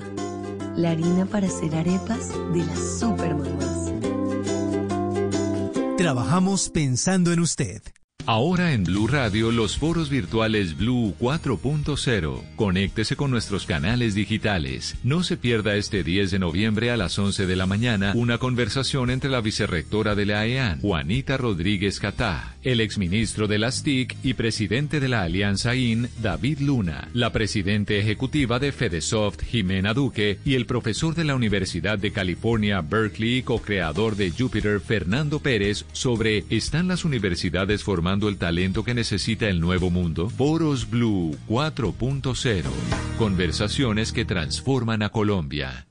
La harina para hacer arepas de las super mamás. Trabajamos pensando en usted. Ahora en Blue Radio, los foros virtuales Blue 4.0. Conéctese con nuestros canales digitales. No se pierda este 10 de noviembre a las 11 de la mañana una conversación entre la vicerrectora de la AEAN, Juanita Rodríguez Catá, el exministro de las TIC y presidente de la Alianza IN, David Luna, la presidente ejecutiva de Fedesoft, Jimena Duque, y el profesor de la Universidad de California, Berkeley, co-creador de Jupiter, Fernando Pérez, sobre ¿Están las universidades formando el talento que necesita el nuevo mundo? Foros Blue 4.0. Conversaciones que transforman a Colombia.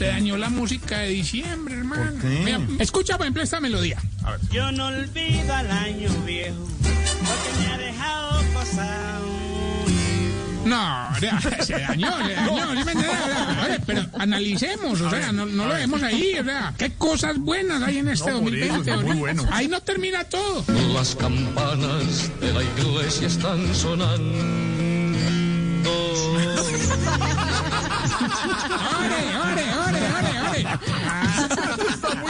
se dañó la música de diciembre, hermano. Mira, escucha, por ejemplo, esta melodía. A ver. Yo no olvido al año viejo, porque me ha dejado pasar. No, ya, se dañó, se dañó. pero analicemos, o sea, no, no lo vemos ahí, o sea, qué cosas buenas hay en este No, por eso, 2020. está muy ¿verdad? bueno. Ahí no termina todo. Las campanas de la iglesia están sonando. ¡Ore, ore,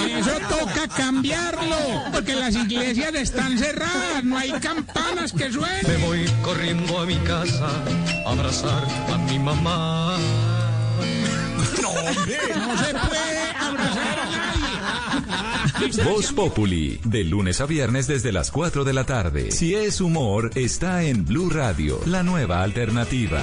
Eso toca cambiarlo, porque las iglesias están cerradas, no hay campanas que Me suenen. voy corriendo a mi casa a abrazar a mi mamá. No, no se puede abrazar a nadie. Voz Populi, de lunes a viernes desde las 4 de la tarde. Si es humor, está en Blue Radio, la nueva alternativa.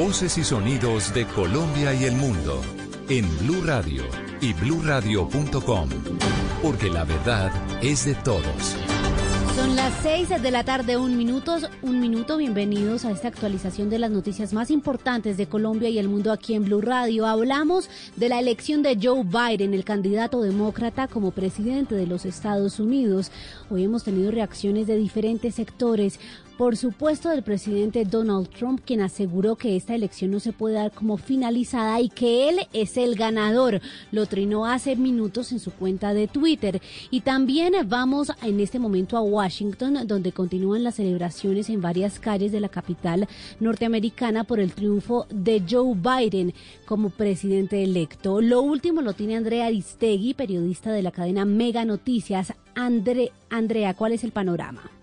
Voces y sonidos de Colombia y el mundo en Blue Radio y bluradio.com, porque la verdad es de todos. Son las 6 de la tarde, un minuto, un minuto. Bienvenidos a esta actualización de las noticias más importantes de Colombia y el mundo aquí en Blue Radio. Hablamos de la elección de Joe Biden, el candidato demócrata como presidente de los Estados Unidos. Hoy hemos tenido reacciones de diferentes sectores. Por supuesto, del presidente Donald Trump, quien aseguró que esta elección no se puede dar como finalizada y que él es el ganador. Lo trinó hace minutos en su cuenta de Twitter. Y también vamos en este momento a Washington, donde continúan las celebraciones en varias calles de la capital norteamericana por el triunfo de Joe Biden como presidente electo. Lo último lo tiene Andrea Aristegui, periodista de la cadena Mega Noticias. Andre, Andrea, ¿cuál es el panorama?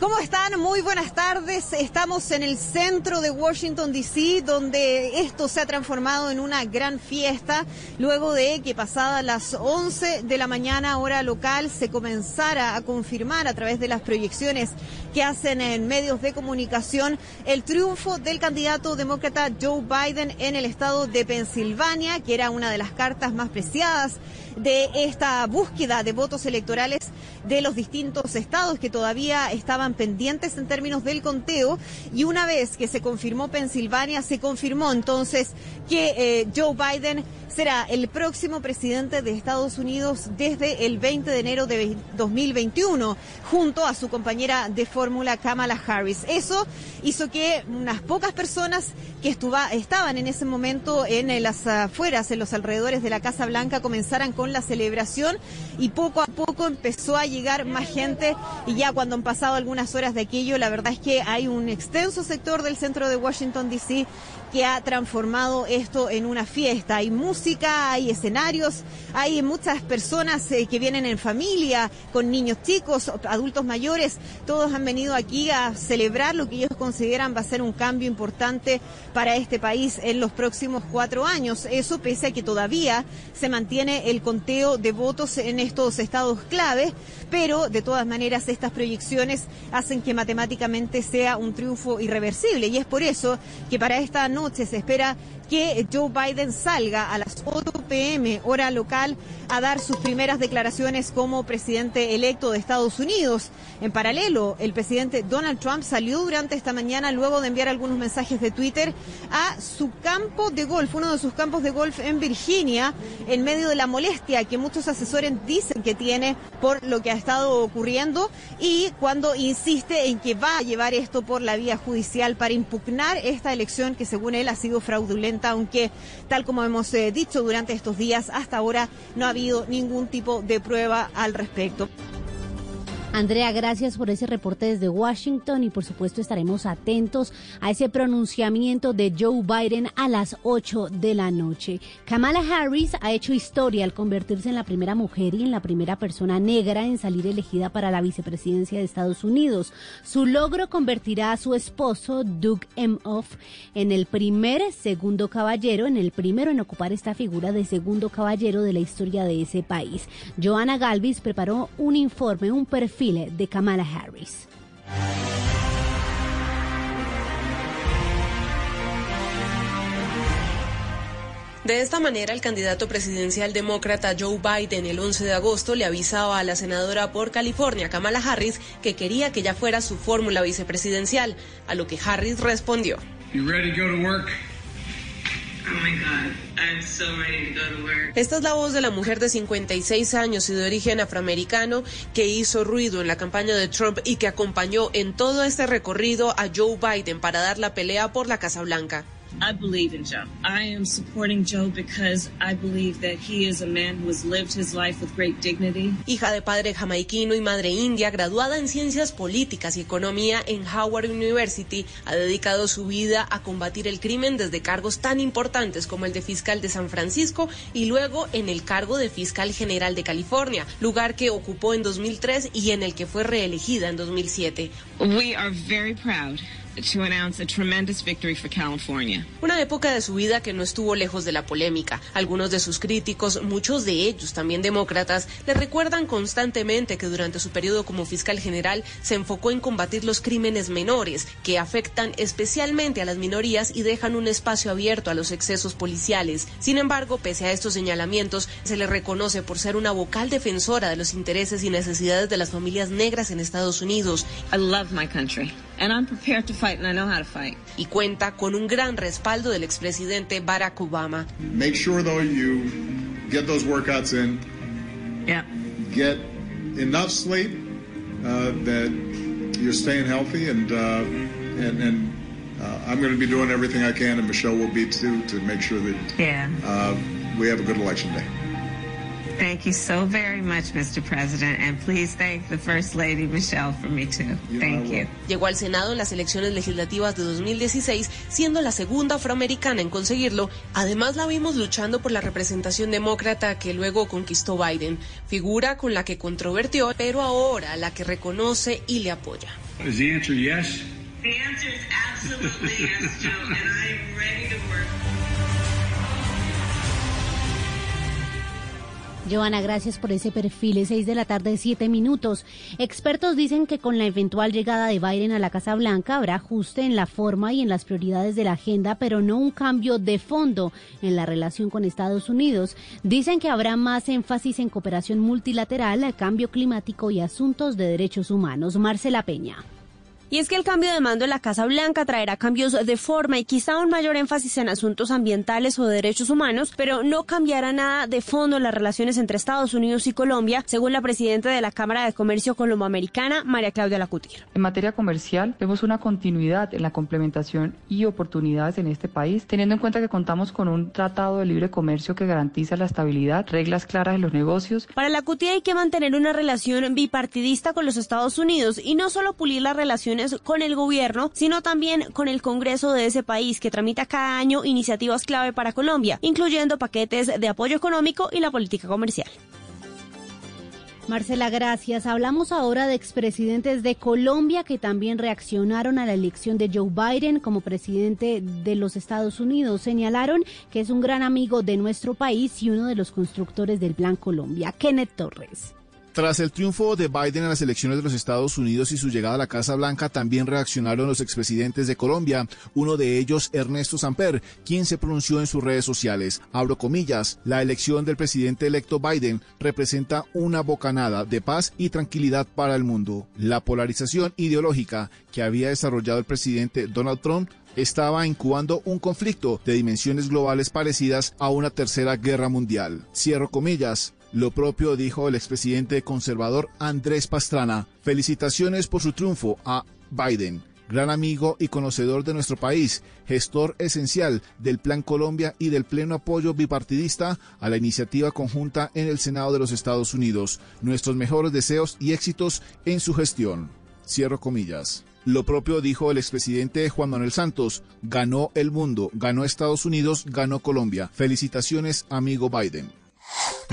¿Cómo están? Muy buenas tardes. Estamos en el centro de Washington, D.C., donde esto se ha transformado en una gran fiesta, luego de que pasadas las 11 de la mañana, hora local, se comenzara a confirmar a través de las proyecciones que hacen en medios de comunicación el triunfo del candidato demócrata Joe Biden en el estado de Pensilvania, que era una de las cartas más preciadas de esta búsqueda de votos electorales de los distintos estados que todavía estaban pendientes en términos del conteo y una vez que se confirmó Pensilvania, se confirmó entonces que eh, Joe Biden será el próximo presidente de Estados Unidos desde el 20 de enero de 2021, junto a su compañera de fórmula Kamala Harris. Eso hizo que unas pocas personas que estuva, estaban en ese momento en eh, las afueras, en los alrededores de la Casa Blanca, comenzaran con la celebración y poco a poco empezó a llegar más gente y ya cuando han pasado algunas horas de aquello, la verdad es que hay un extenso sector del centro de Washington, D.C. que ha transformado esto en una fiesta. Hay música, hay escenarios, hay muchas personas eh, que vienen en familia, con niños chicos, adultos mayores, todos han venido aquí a celebrar lo que ellos consideran va a ser un cambio importante para este país en los próximos cuatro años. Eso pese a que todavía se mantiene el conteo de votos en estos estados clave, pero de todas maneras estas proyecciones hacen que matemáticamente sea un triunfo irreversible. Y es por eso que para esta noche se espera que Joe Biden salga a las 8 pm hora local a dar sus primeras declaraciones como presidente electo de Estados Unidos. En paralelo, el presidente Donald Trump salió durante esta mañana luego de enviar algunos mensajes de Twitter a su campo de golf, uno de sus campos de golf en Virginia, en medio de la molestia que muchos asesores dicen que tiene por lo que ha estado ocurriendo y cuando insiste en que va a llevar esto por la vía judicial para impugnar esta elección que según él ha sido fraudulenta, aunque tal como hemos eh, dicho durante estos días, hasta ahora no ha habido ningún tipo de prueba al respecto. Andrea, gracias por ese reporte desde Washington y por supuesto estaremos atentos a ese pronunciamiento de Joe Biden a las 8 de la noche. Kamala Harris ha hecho historia al convertirse en la primera mujer y en la primera persona negra en salir elegida para la vicepresidencia de Estados Unidos. Su logro convertirá a su esposo, Doug Emhoff, en el primer segundo caballero, en el primero en ocupar esta figura de segundo caballero de la historia de ese país. Joana Galvis preparó un informe, un perfil de Kamala Harris. De esta manera, el candidato presidencial demócrata Joe Biden el 11 de agosto le avisaba a la senadora por California, Kamala Harris, que quería que ella fuera su fórmula vicepresidencial, a lo que Harris respondió. You ready to go to work? Esta es la voz de la mujer de 56 años y de origen afroamericano que hizo ruido en la campaña de Trump y que acompañó en todo este recorrido a Joe Biden para dar la pelea por la Casa Blanca. I believe in Joe. I am supporting Joe because I believe that he is a man who has lived his life with great dignity. Hija de padre jamaiquino y madre india, graduada en ciencias políticas y economía en Howard University, ha dedicado su vida a combatir el crimen desde cargos tan importantes como el de fiscal de San Francisco y luego en el cargo de fiscal general de California, lugar que ocupó en 2003 y en el que fue reelegida en 2007. We are very proud to announce a tremendous victory for California. Una época de su vida que no estuvo lejos de la polémica. Algunos de sus críticos, muchos de ellos también demócratas, le recuerdan constantemente que durante su periodo como fiscal general se enfocó en combatir los crímenes menores que afectan especialmente a las minorías y dejan un espacio abierto a los excesos policiales. Sin embargo, pese a estos señalamientos, se le reconoce por ser una vocal defensora de los intereses y necesidades de las familias negras en Estados Unidos. I love my country and I'm prepared to fight and I know how to fight. Y cuenta con un gran respaldo del expresidente Barack Obama. Make sure though you get those workouts in. Yeah. Get enough sleep uh, that you're staying healthy, and uh, and and uh, I'm going to be doing everything I can, and Michelle will be too, to make sure that Yeah. uh, we have a good election day. Thank you so very much, Mr. President, and please thank the First Lady Michelle for me too. Thank you. Llegó al Senado en las elecciones legislativas de 2016, siendo la segunda afroamericana en conseguirlo. Además, la vimos luchando por la representación demócrata que luego conquistó Biden, figura con la que controvertió, pero ahora la que reconoce y le apoya. Is the answer yes? The answer is absolutely yes, Joe, and I'm ready to work. Joana, gracias por ese perfil. Es 6 de la tarde, 7 minutos. Expertos dicen que con la eventual llegada de Biden a la Casa Blanca habrá ajuste en la forma y en las prioridades de la agenda, pero no un cambio de fondo en la relación con Estados Unidos. Dicen que habrá más énfasis en cooperación multilateral, cambio climático y asuntos de derechos humanos. Marcela Peña. Y es que el cambio de mando en la Casa Blanca traerá cambios de forma y quizá un mayor énfasis en asuntos ambientales o de derechos humanos, pero no cambiará nada de fondo en las relaciones entre Estados Unidos y Colombia, según la presidenta de la Cámara de Comercio Colomboamericana, María Claudia Lacutir. En materia comercial, vemos una continuidad en la complementación y oportunidades en este país, teniendo en cuenta que contamos con un tratado de libre comercio que garantiza la estabilidad, reglas claras en los negocios. Para Lacutir hay que mantener una relación bipartidista con los Estados Unidos y no solo pulir las con el gobierno, sino también con el Congreso de ese país que tramita cada año iniciativas clave para Colombia, incluyendo paquetes de apoyo económico y la política comercial. Marcela, gracias. Hablamos ahora de expresidentes de Colombia que también reaccionaron a la elección de Joe Biden como presidente de los Estados Unidos. Señalaron que es un gran amigo de nuestro país y uno de los constructores del Plan Colombia. Kenneth Torres. Tras el triunfo de Biden en las elecciones de los Estados Unidos y su llegada a la Casa Blanca, también reaccionaron los expresidentes de Colombia, uno de ellos Ernesto Samper, quien se pronunció en sus redes sociales. Abro comillas, la elección del presidente electo Biden representa una bocanada de paz y tranquilidad para el mundo. La polarización ideológica que había desarrollado el presidente Donald Trump estaba incubando un conflicto de dimensiones globales parecidas a una tercera guerra mundial. Cierro comillas. Lo propio dijo el expresidente conservador Andrés Pastrana. Felicitaciones por su triunfo a Biden, gran amigo y conocedor de nuestro país, gestor esencial del Plan Colombia y del pleno apoyo bipartidista a la iniciativa conjunta en el Senado de los Estados Unidos. Nuestros mejores deseos y éxitos en su gestión. Cierro comillas. Lo propio dijo el expresidente Juan Manuel Santos. Ganó el mundo, ganó Estados Unidos, ganó Colombia. Felicitaciones, amigo Biden.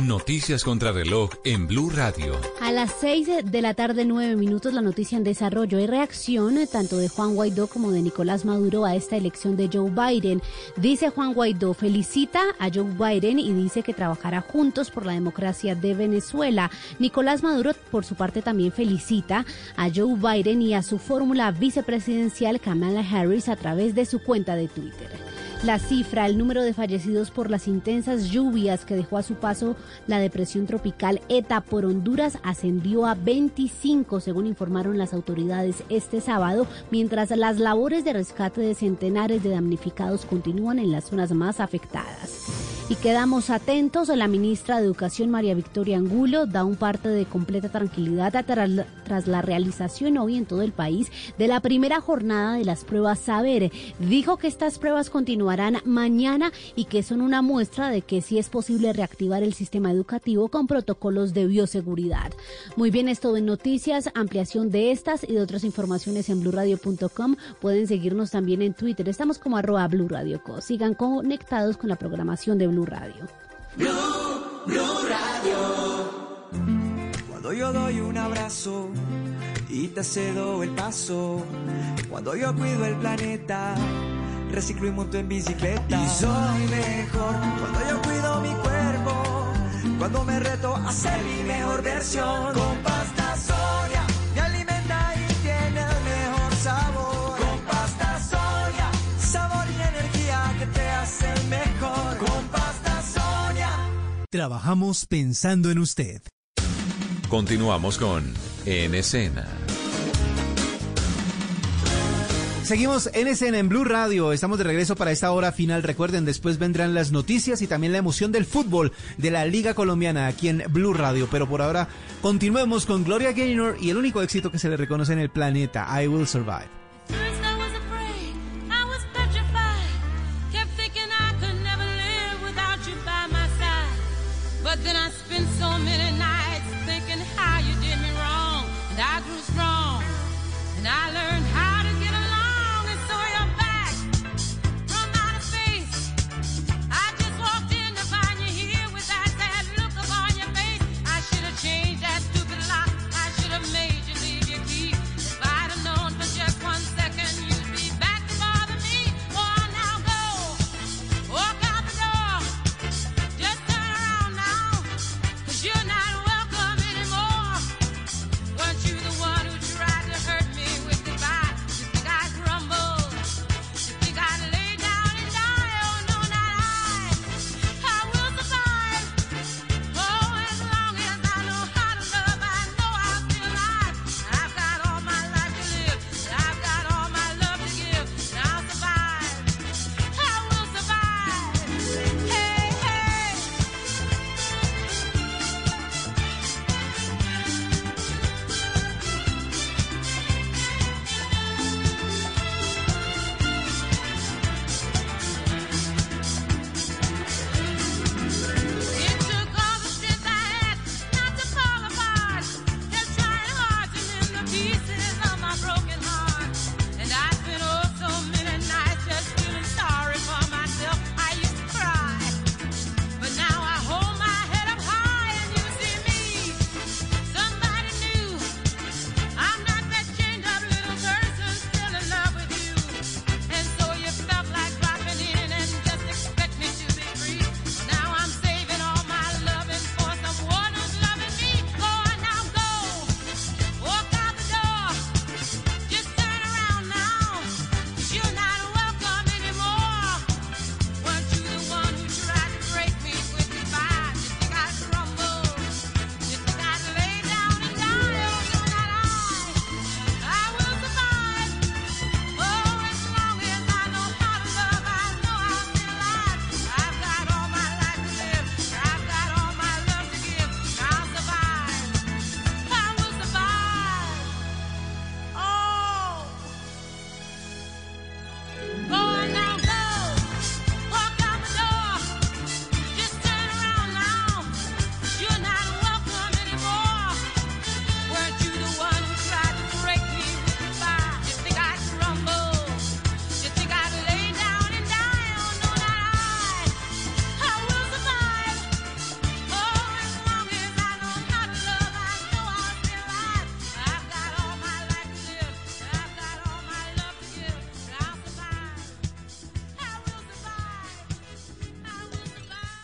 Noticias contra reloj en Blue Radio. A las 6 de la tarde, 9 minutos, la noticia en desarrollo. Hay reacción eh, tanto de Juan Guaidó como de Nicolás Maduro a esta elección de Joe Biden. Dice Juan Guaidó, felicita a Joe Biden y dice que trabajará juntos por la democracia de Venezuela. Nicolás Maduro, por su parte, también felicita a Joe Biden y a su fórmula vicepresidencial Kamala Harris a través de su cuenta de Twitter. La cifra, el número de fallecidos por las intensas lluvias que dejó a su paso la depresión tropical ETA por Honduras ascendió a 25, según informaron las autoridades este sábado, mientras las labores de rescate de centenares de damnificados continúan en las zonas más afectadas. Y quedamos atentos, la ministra de Educación María Victoria Angulo da un parte de completa tranquilidad tras la realización hoy en todo el país de la primera jornada de las pruebas Saber. Dijo que estas pruebas continúan continuarán mañana y que son una muestra de que sí es posible reactivar el sistema educativo con protocolos de bioseguridad. Muy bien, es todo en noticias. Ampliación de estas y de otras informaciones en blurradio.com. Pueden seguirnos también en Twitter. Estamos como arroba blurradioco. Sigan conectados con la programación de Blue Radio. Blue Radio. Cuando yo doy un abrazo y te cedo el paso, cuando yo cuido el planeta reciclo y monto en bicicleta. Y soy mejor cuando yo cuido mi cuerpo, cuando me reto a ser mi mejor versión. Con pasta soya me alimenta y tiene el mejor sabor. Con pasta soya, sabor y energía que te hace mejor. Con pasta soya. Trabajamos pensando en usted. Continuamos con En Escena seguimos en en Blue Radio. Estamos de regreso para esta hora final. Recuerden, después vendrán las noticias y también la emoción del fútbol de la Liga Colombiana aquí en Blue Radio. Pero por ahora continuemos con Gloria Gaynor y el único éxito que se le reconoce en el planeta, I Will Survive.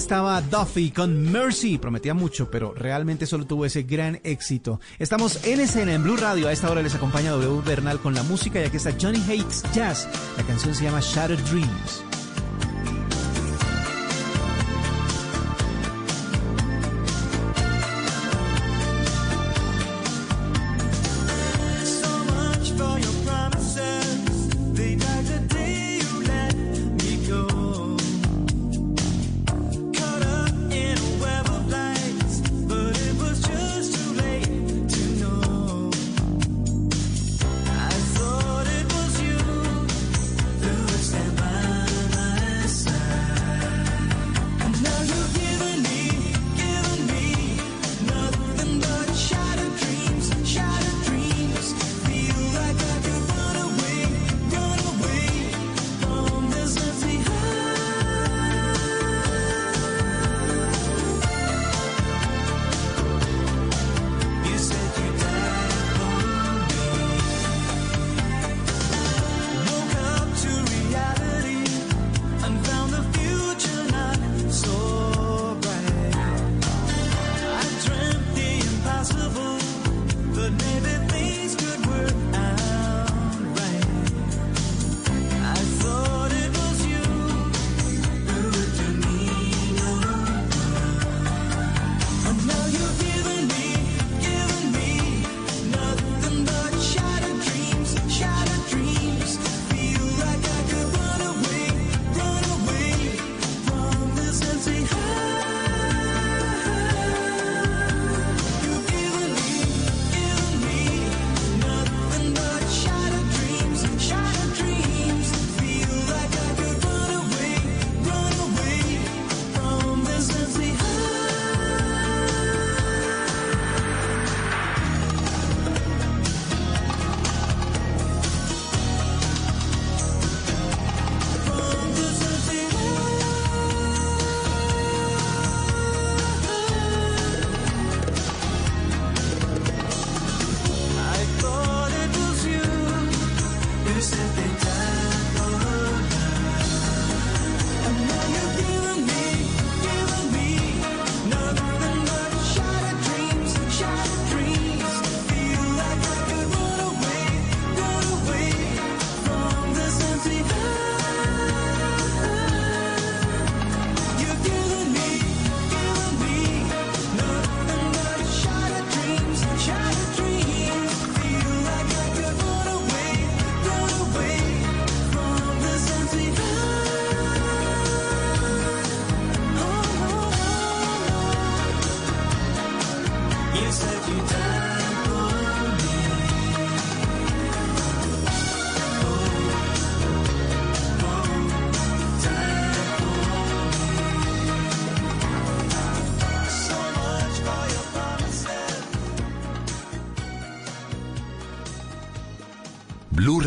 estaba Duffy con Mercy. Prometía mucho, pero realmente solo tuvo ese gran éxito. Estamos en escena en Blue Radio. A esta hora les acompaña W Bernal con la música y aquí está Johnny Hates Jazz. La canción se llama Shattered Dreams.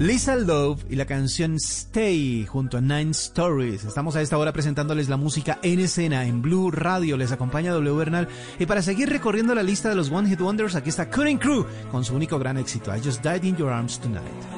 Lisa Love y la canción Stay junto a Nine Stories. Estamos a esta hora presentándoles la música en escena en Blue Radio. Les acompaña W Bernal. Y para seguir recorriendo la lista de los One Hit Wonders, aquí está Cutting Crew con su único gran éxito, I Just Died in Your Arms Tonight.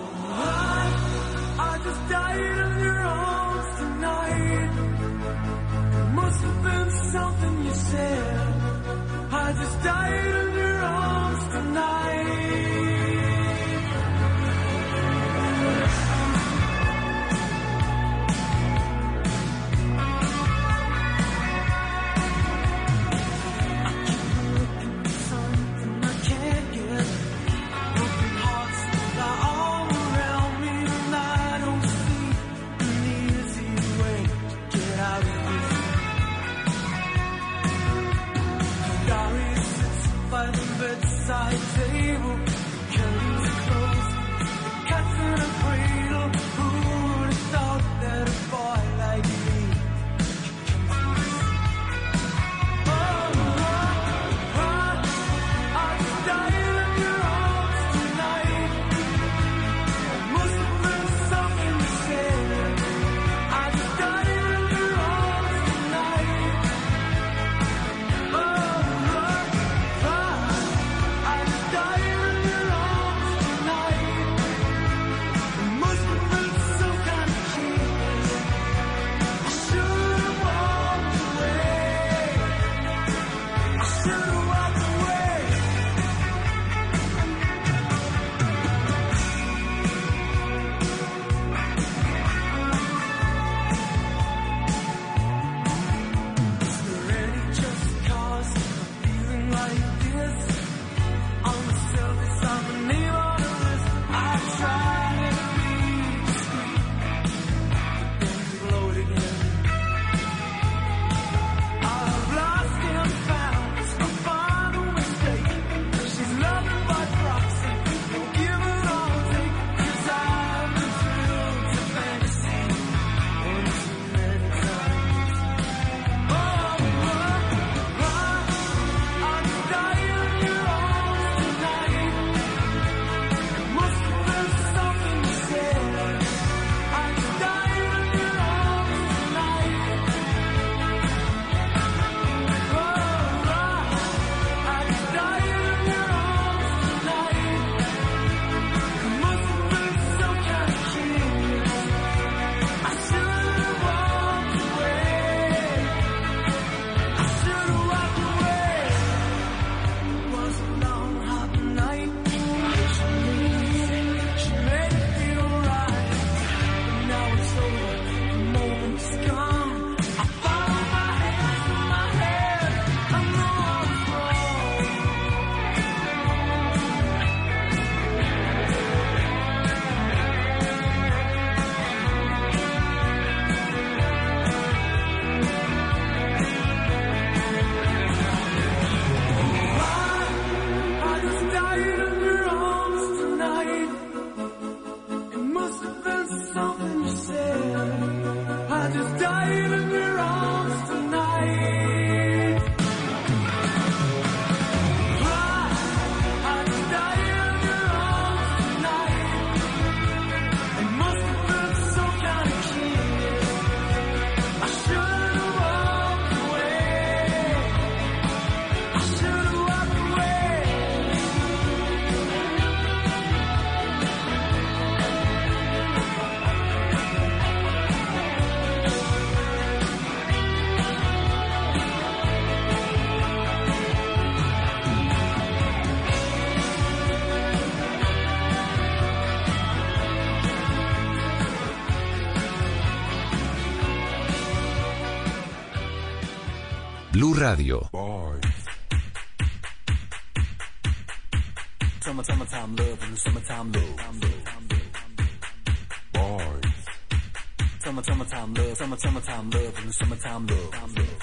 Radio. Boy. Summertime love and summertime love. Summertime love, summertime love and summertime love.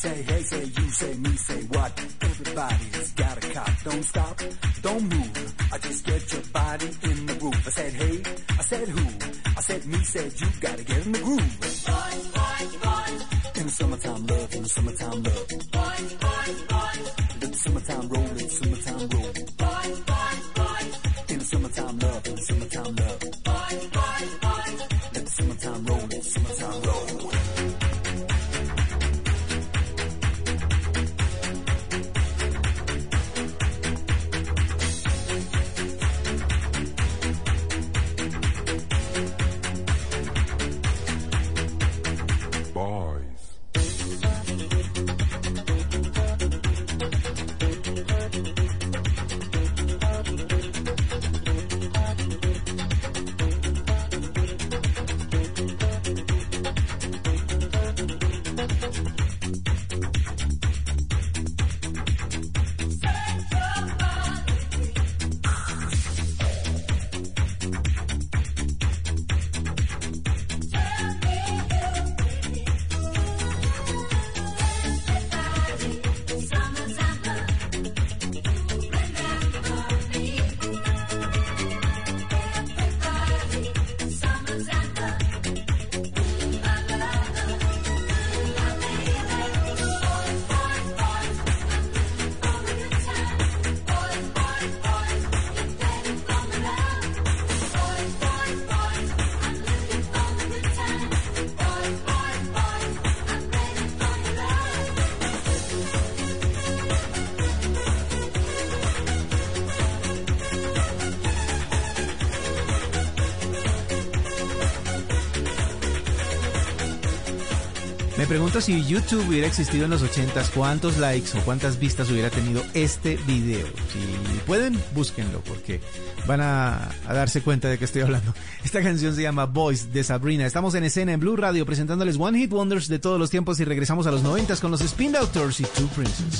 Say hey, say you, say me, say what? Everybody's got a cop. Don't stop, don't move. I just get your body in the groove. I said hey, I said who? I said me, said you. Gotta get in the groove. si YouTube hubiera existido en los 80, ¿cuántos likes o cuántas vistas hubiera tenido este video? Si pueden, búsquenlo porque van a, darse cuenta de que estoy hablando. Esta canción se llama Voice de Sabrina. Estamos en escena en Blue Radio presentándoles One Hit Wonders de todos los tiempos y regresamos a los 90s con los Spin Doctors y Two Princes.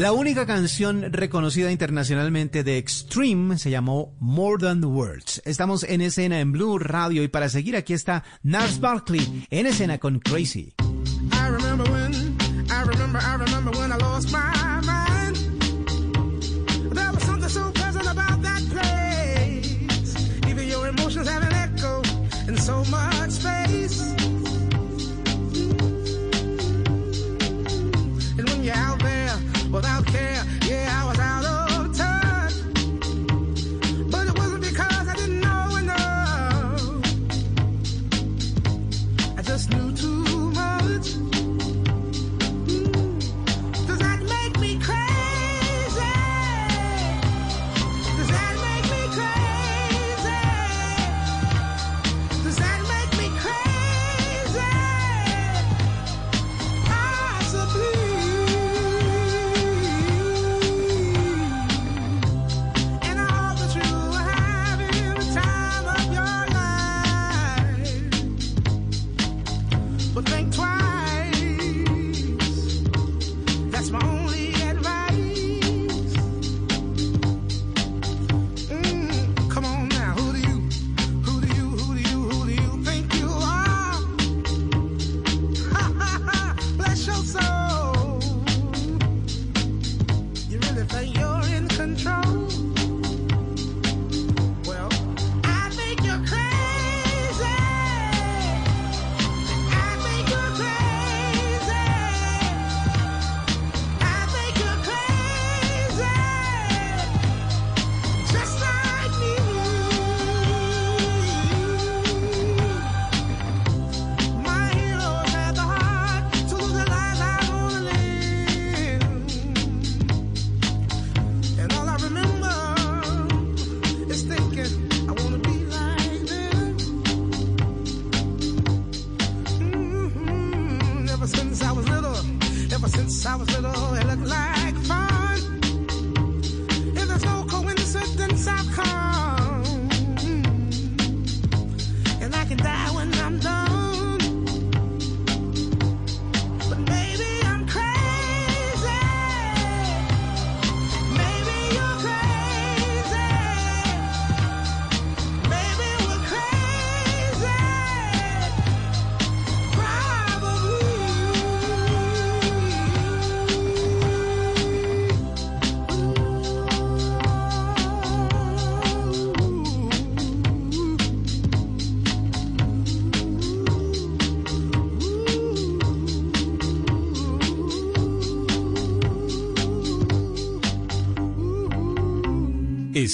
La única canción reconocida internacionalmente de Extreme se llamó More Than Words. Estamos en escena en Blue Radio y para seguir aquí está Nars Barkley en escena con Crazy.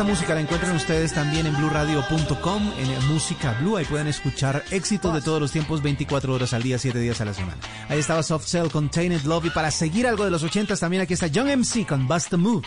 Esta música la encuentran ustedes también en blueradio.com, en Música Blue. Ahí pueden escuchar éxitos de todos los tiempos, 24 horas al día, 7 días a la semana. Ahí estaba Soft Cell con Tainted Love. Y para seguir algo de los 80 también aquí está Young MC con Bust the Move.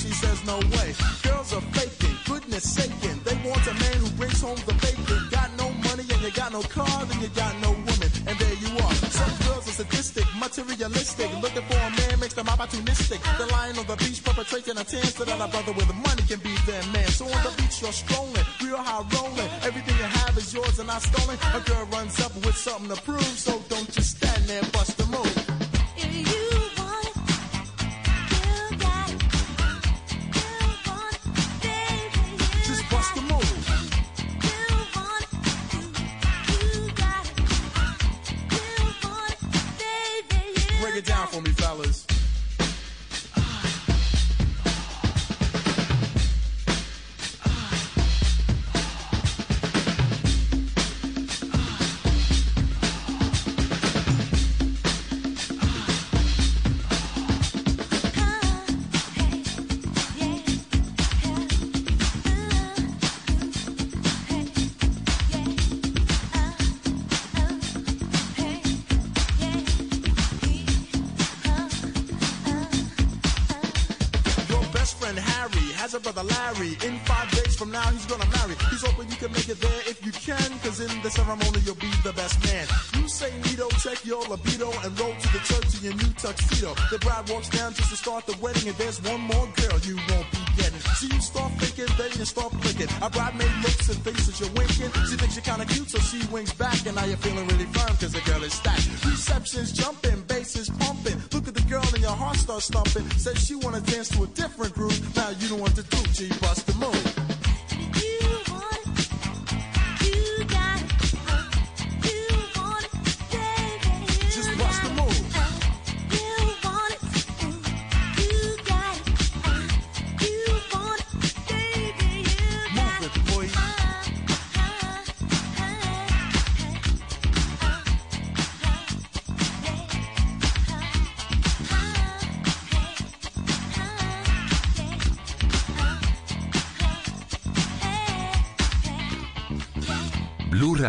She says no way. Girls are faking, goodness saking. They want a man who brings home the bacon. Got no money and you got no car, then you got no woman. And there you are. Some girls are sadistic, materialistic. Looking for a man makes them opportunistic. They're lying on the beach perpetrating a tan so that a brother with money can be their man. So on the beach you're strolling, real high rolling. Everything you have is yours and not stolen. A girl runs up with something to prove, so now, he's gonna marry. He's hoping you can make it there if you can, cause in the ceremony, you'll be the best man. You say Nito, check your libido, and roll to the church in your new tuxedo. The bride walks down just to start the wedding, and there's one more girl you won't be getting. So you start thinking, then you start flicking. A bridesmaid looks and that you're winking. She thinks you're kinda cute, so she winks back, and now you're feeling really firm, cause the girl is stacked. Reception's jumping, bass is pumping. Look at the girl and your heart starts thumping. Says she wanna dance to a different groove. Now you don't want to do, G, bust the move.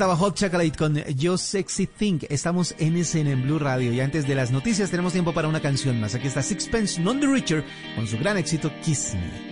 estaba Hot Chocolate con Yo Sexy Think. Estamos en escena en Blue Radio y antes de las noticias tenemos tiempo para una canción más. Aquí está Sixpence Non The Richer con su gran éxito Kiss Me.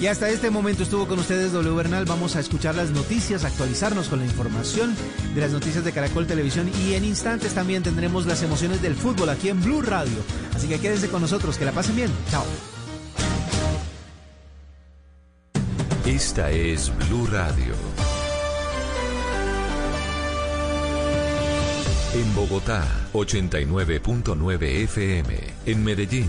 Y hasta este momento estuvo con ustedes W Bernal. Vamos a escuchar las noticias, actualizarnos con la información de las noticias de Caracol Televisión y en instantes también tendremos las emociones del fútbol aquí en Blue Radio. Así que quédense con nosotros, que la pasen bien. Chao. Esta es Blue Radio. En Bogotá, 89.9 FM. En Medellín,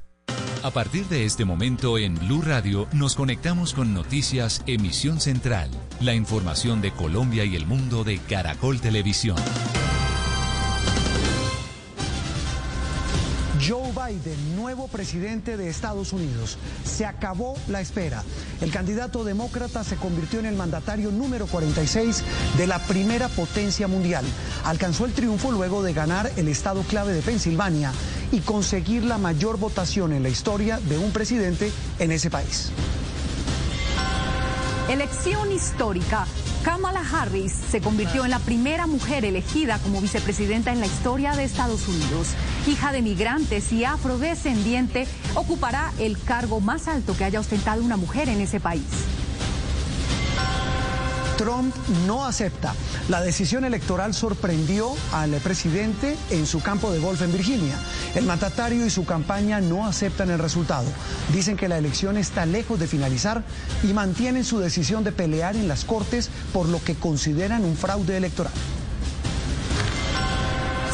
A partir de este momento en Blue Radio nos conectamos con Noticias Emisión Central, la información de Colombia y el mundo de Caracol Televisión. Joe Biden, nuevo presidente de Estados Unidos. Se acabó la espera. El candidato demócrata se convirtió en el mandatario número 46 de la primera potencia mundial. Alcanzó el triunfo luego de ganar el estado clave de Pensilvania y conseguir la mayor votación en la historia de un presidente en ese país. Elección histórica. Kamala Harris se convirtió en la primera mujer elegida como vicepresidenta en la historia de Estados Unidos. Hija de migrantes y afrodescendiente, ocupará el cargo más alto que haya ostentado una mujer en ese país. Trump no acepta. La decisión electoral sorprendió al presidente en su campo de golf en Virginia. El mandatario y su campaña no aceptan el resultado. Dicen que la elección está lejos de finalizar y mantienen su decisión de pelear en las cortes por lo que consideran un fraude electoral.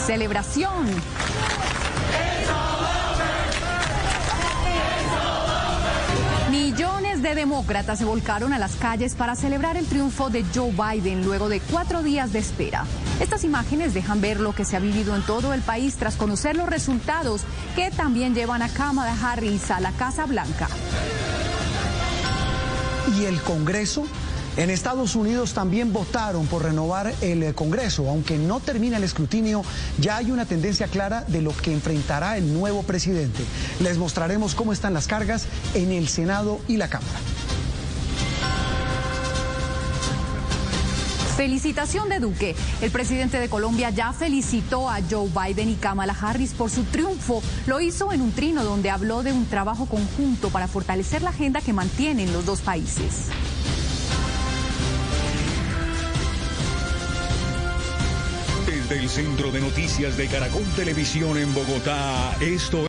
Celebración. Millones de demócratas se volcaron a las calles para celebrar el triunfo de Joe Biden luego de cuatro días de espera. Estas imágenes dejan ver lo que se ha vivido en todo el país tras conocer los resultados que también llevan a Kamala Harris a la Casa Blanca. ¿Y el Congreso? En Estados Unidos también votaron por renovar el eh, Congreso. Aunque no termina el escrutinio, ya hay una tendencia clara de lo que enfrentará el nuevo presidente. Les mostraremos cómo están las cargas en el Senado y la Cámara. Felicitación de Duque. El presidente de Colombia ya felicitó a Joe Biden y Kamala Harris por su triunfo. Lo hizo en un trino donde habló de un trabajo conjunto para fortalecer la agenda que mantienen los dos países. Desde el Centro de Noticias de Caracol Televisión en Bogotá, esto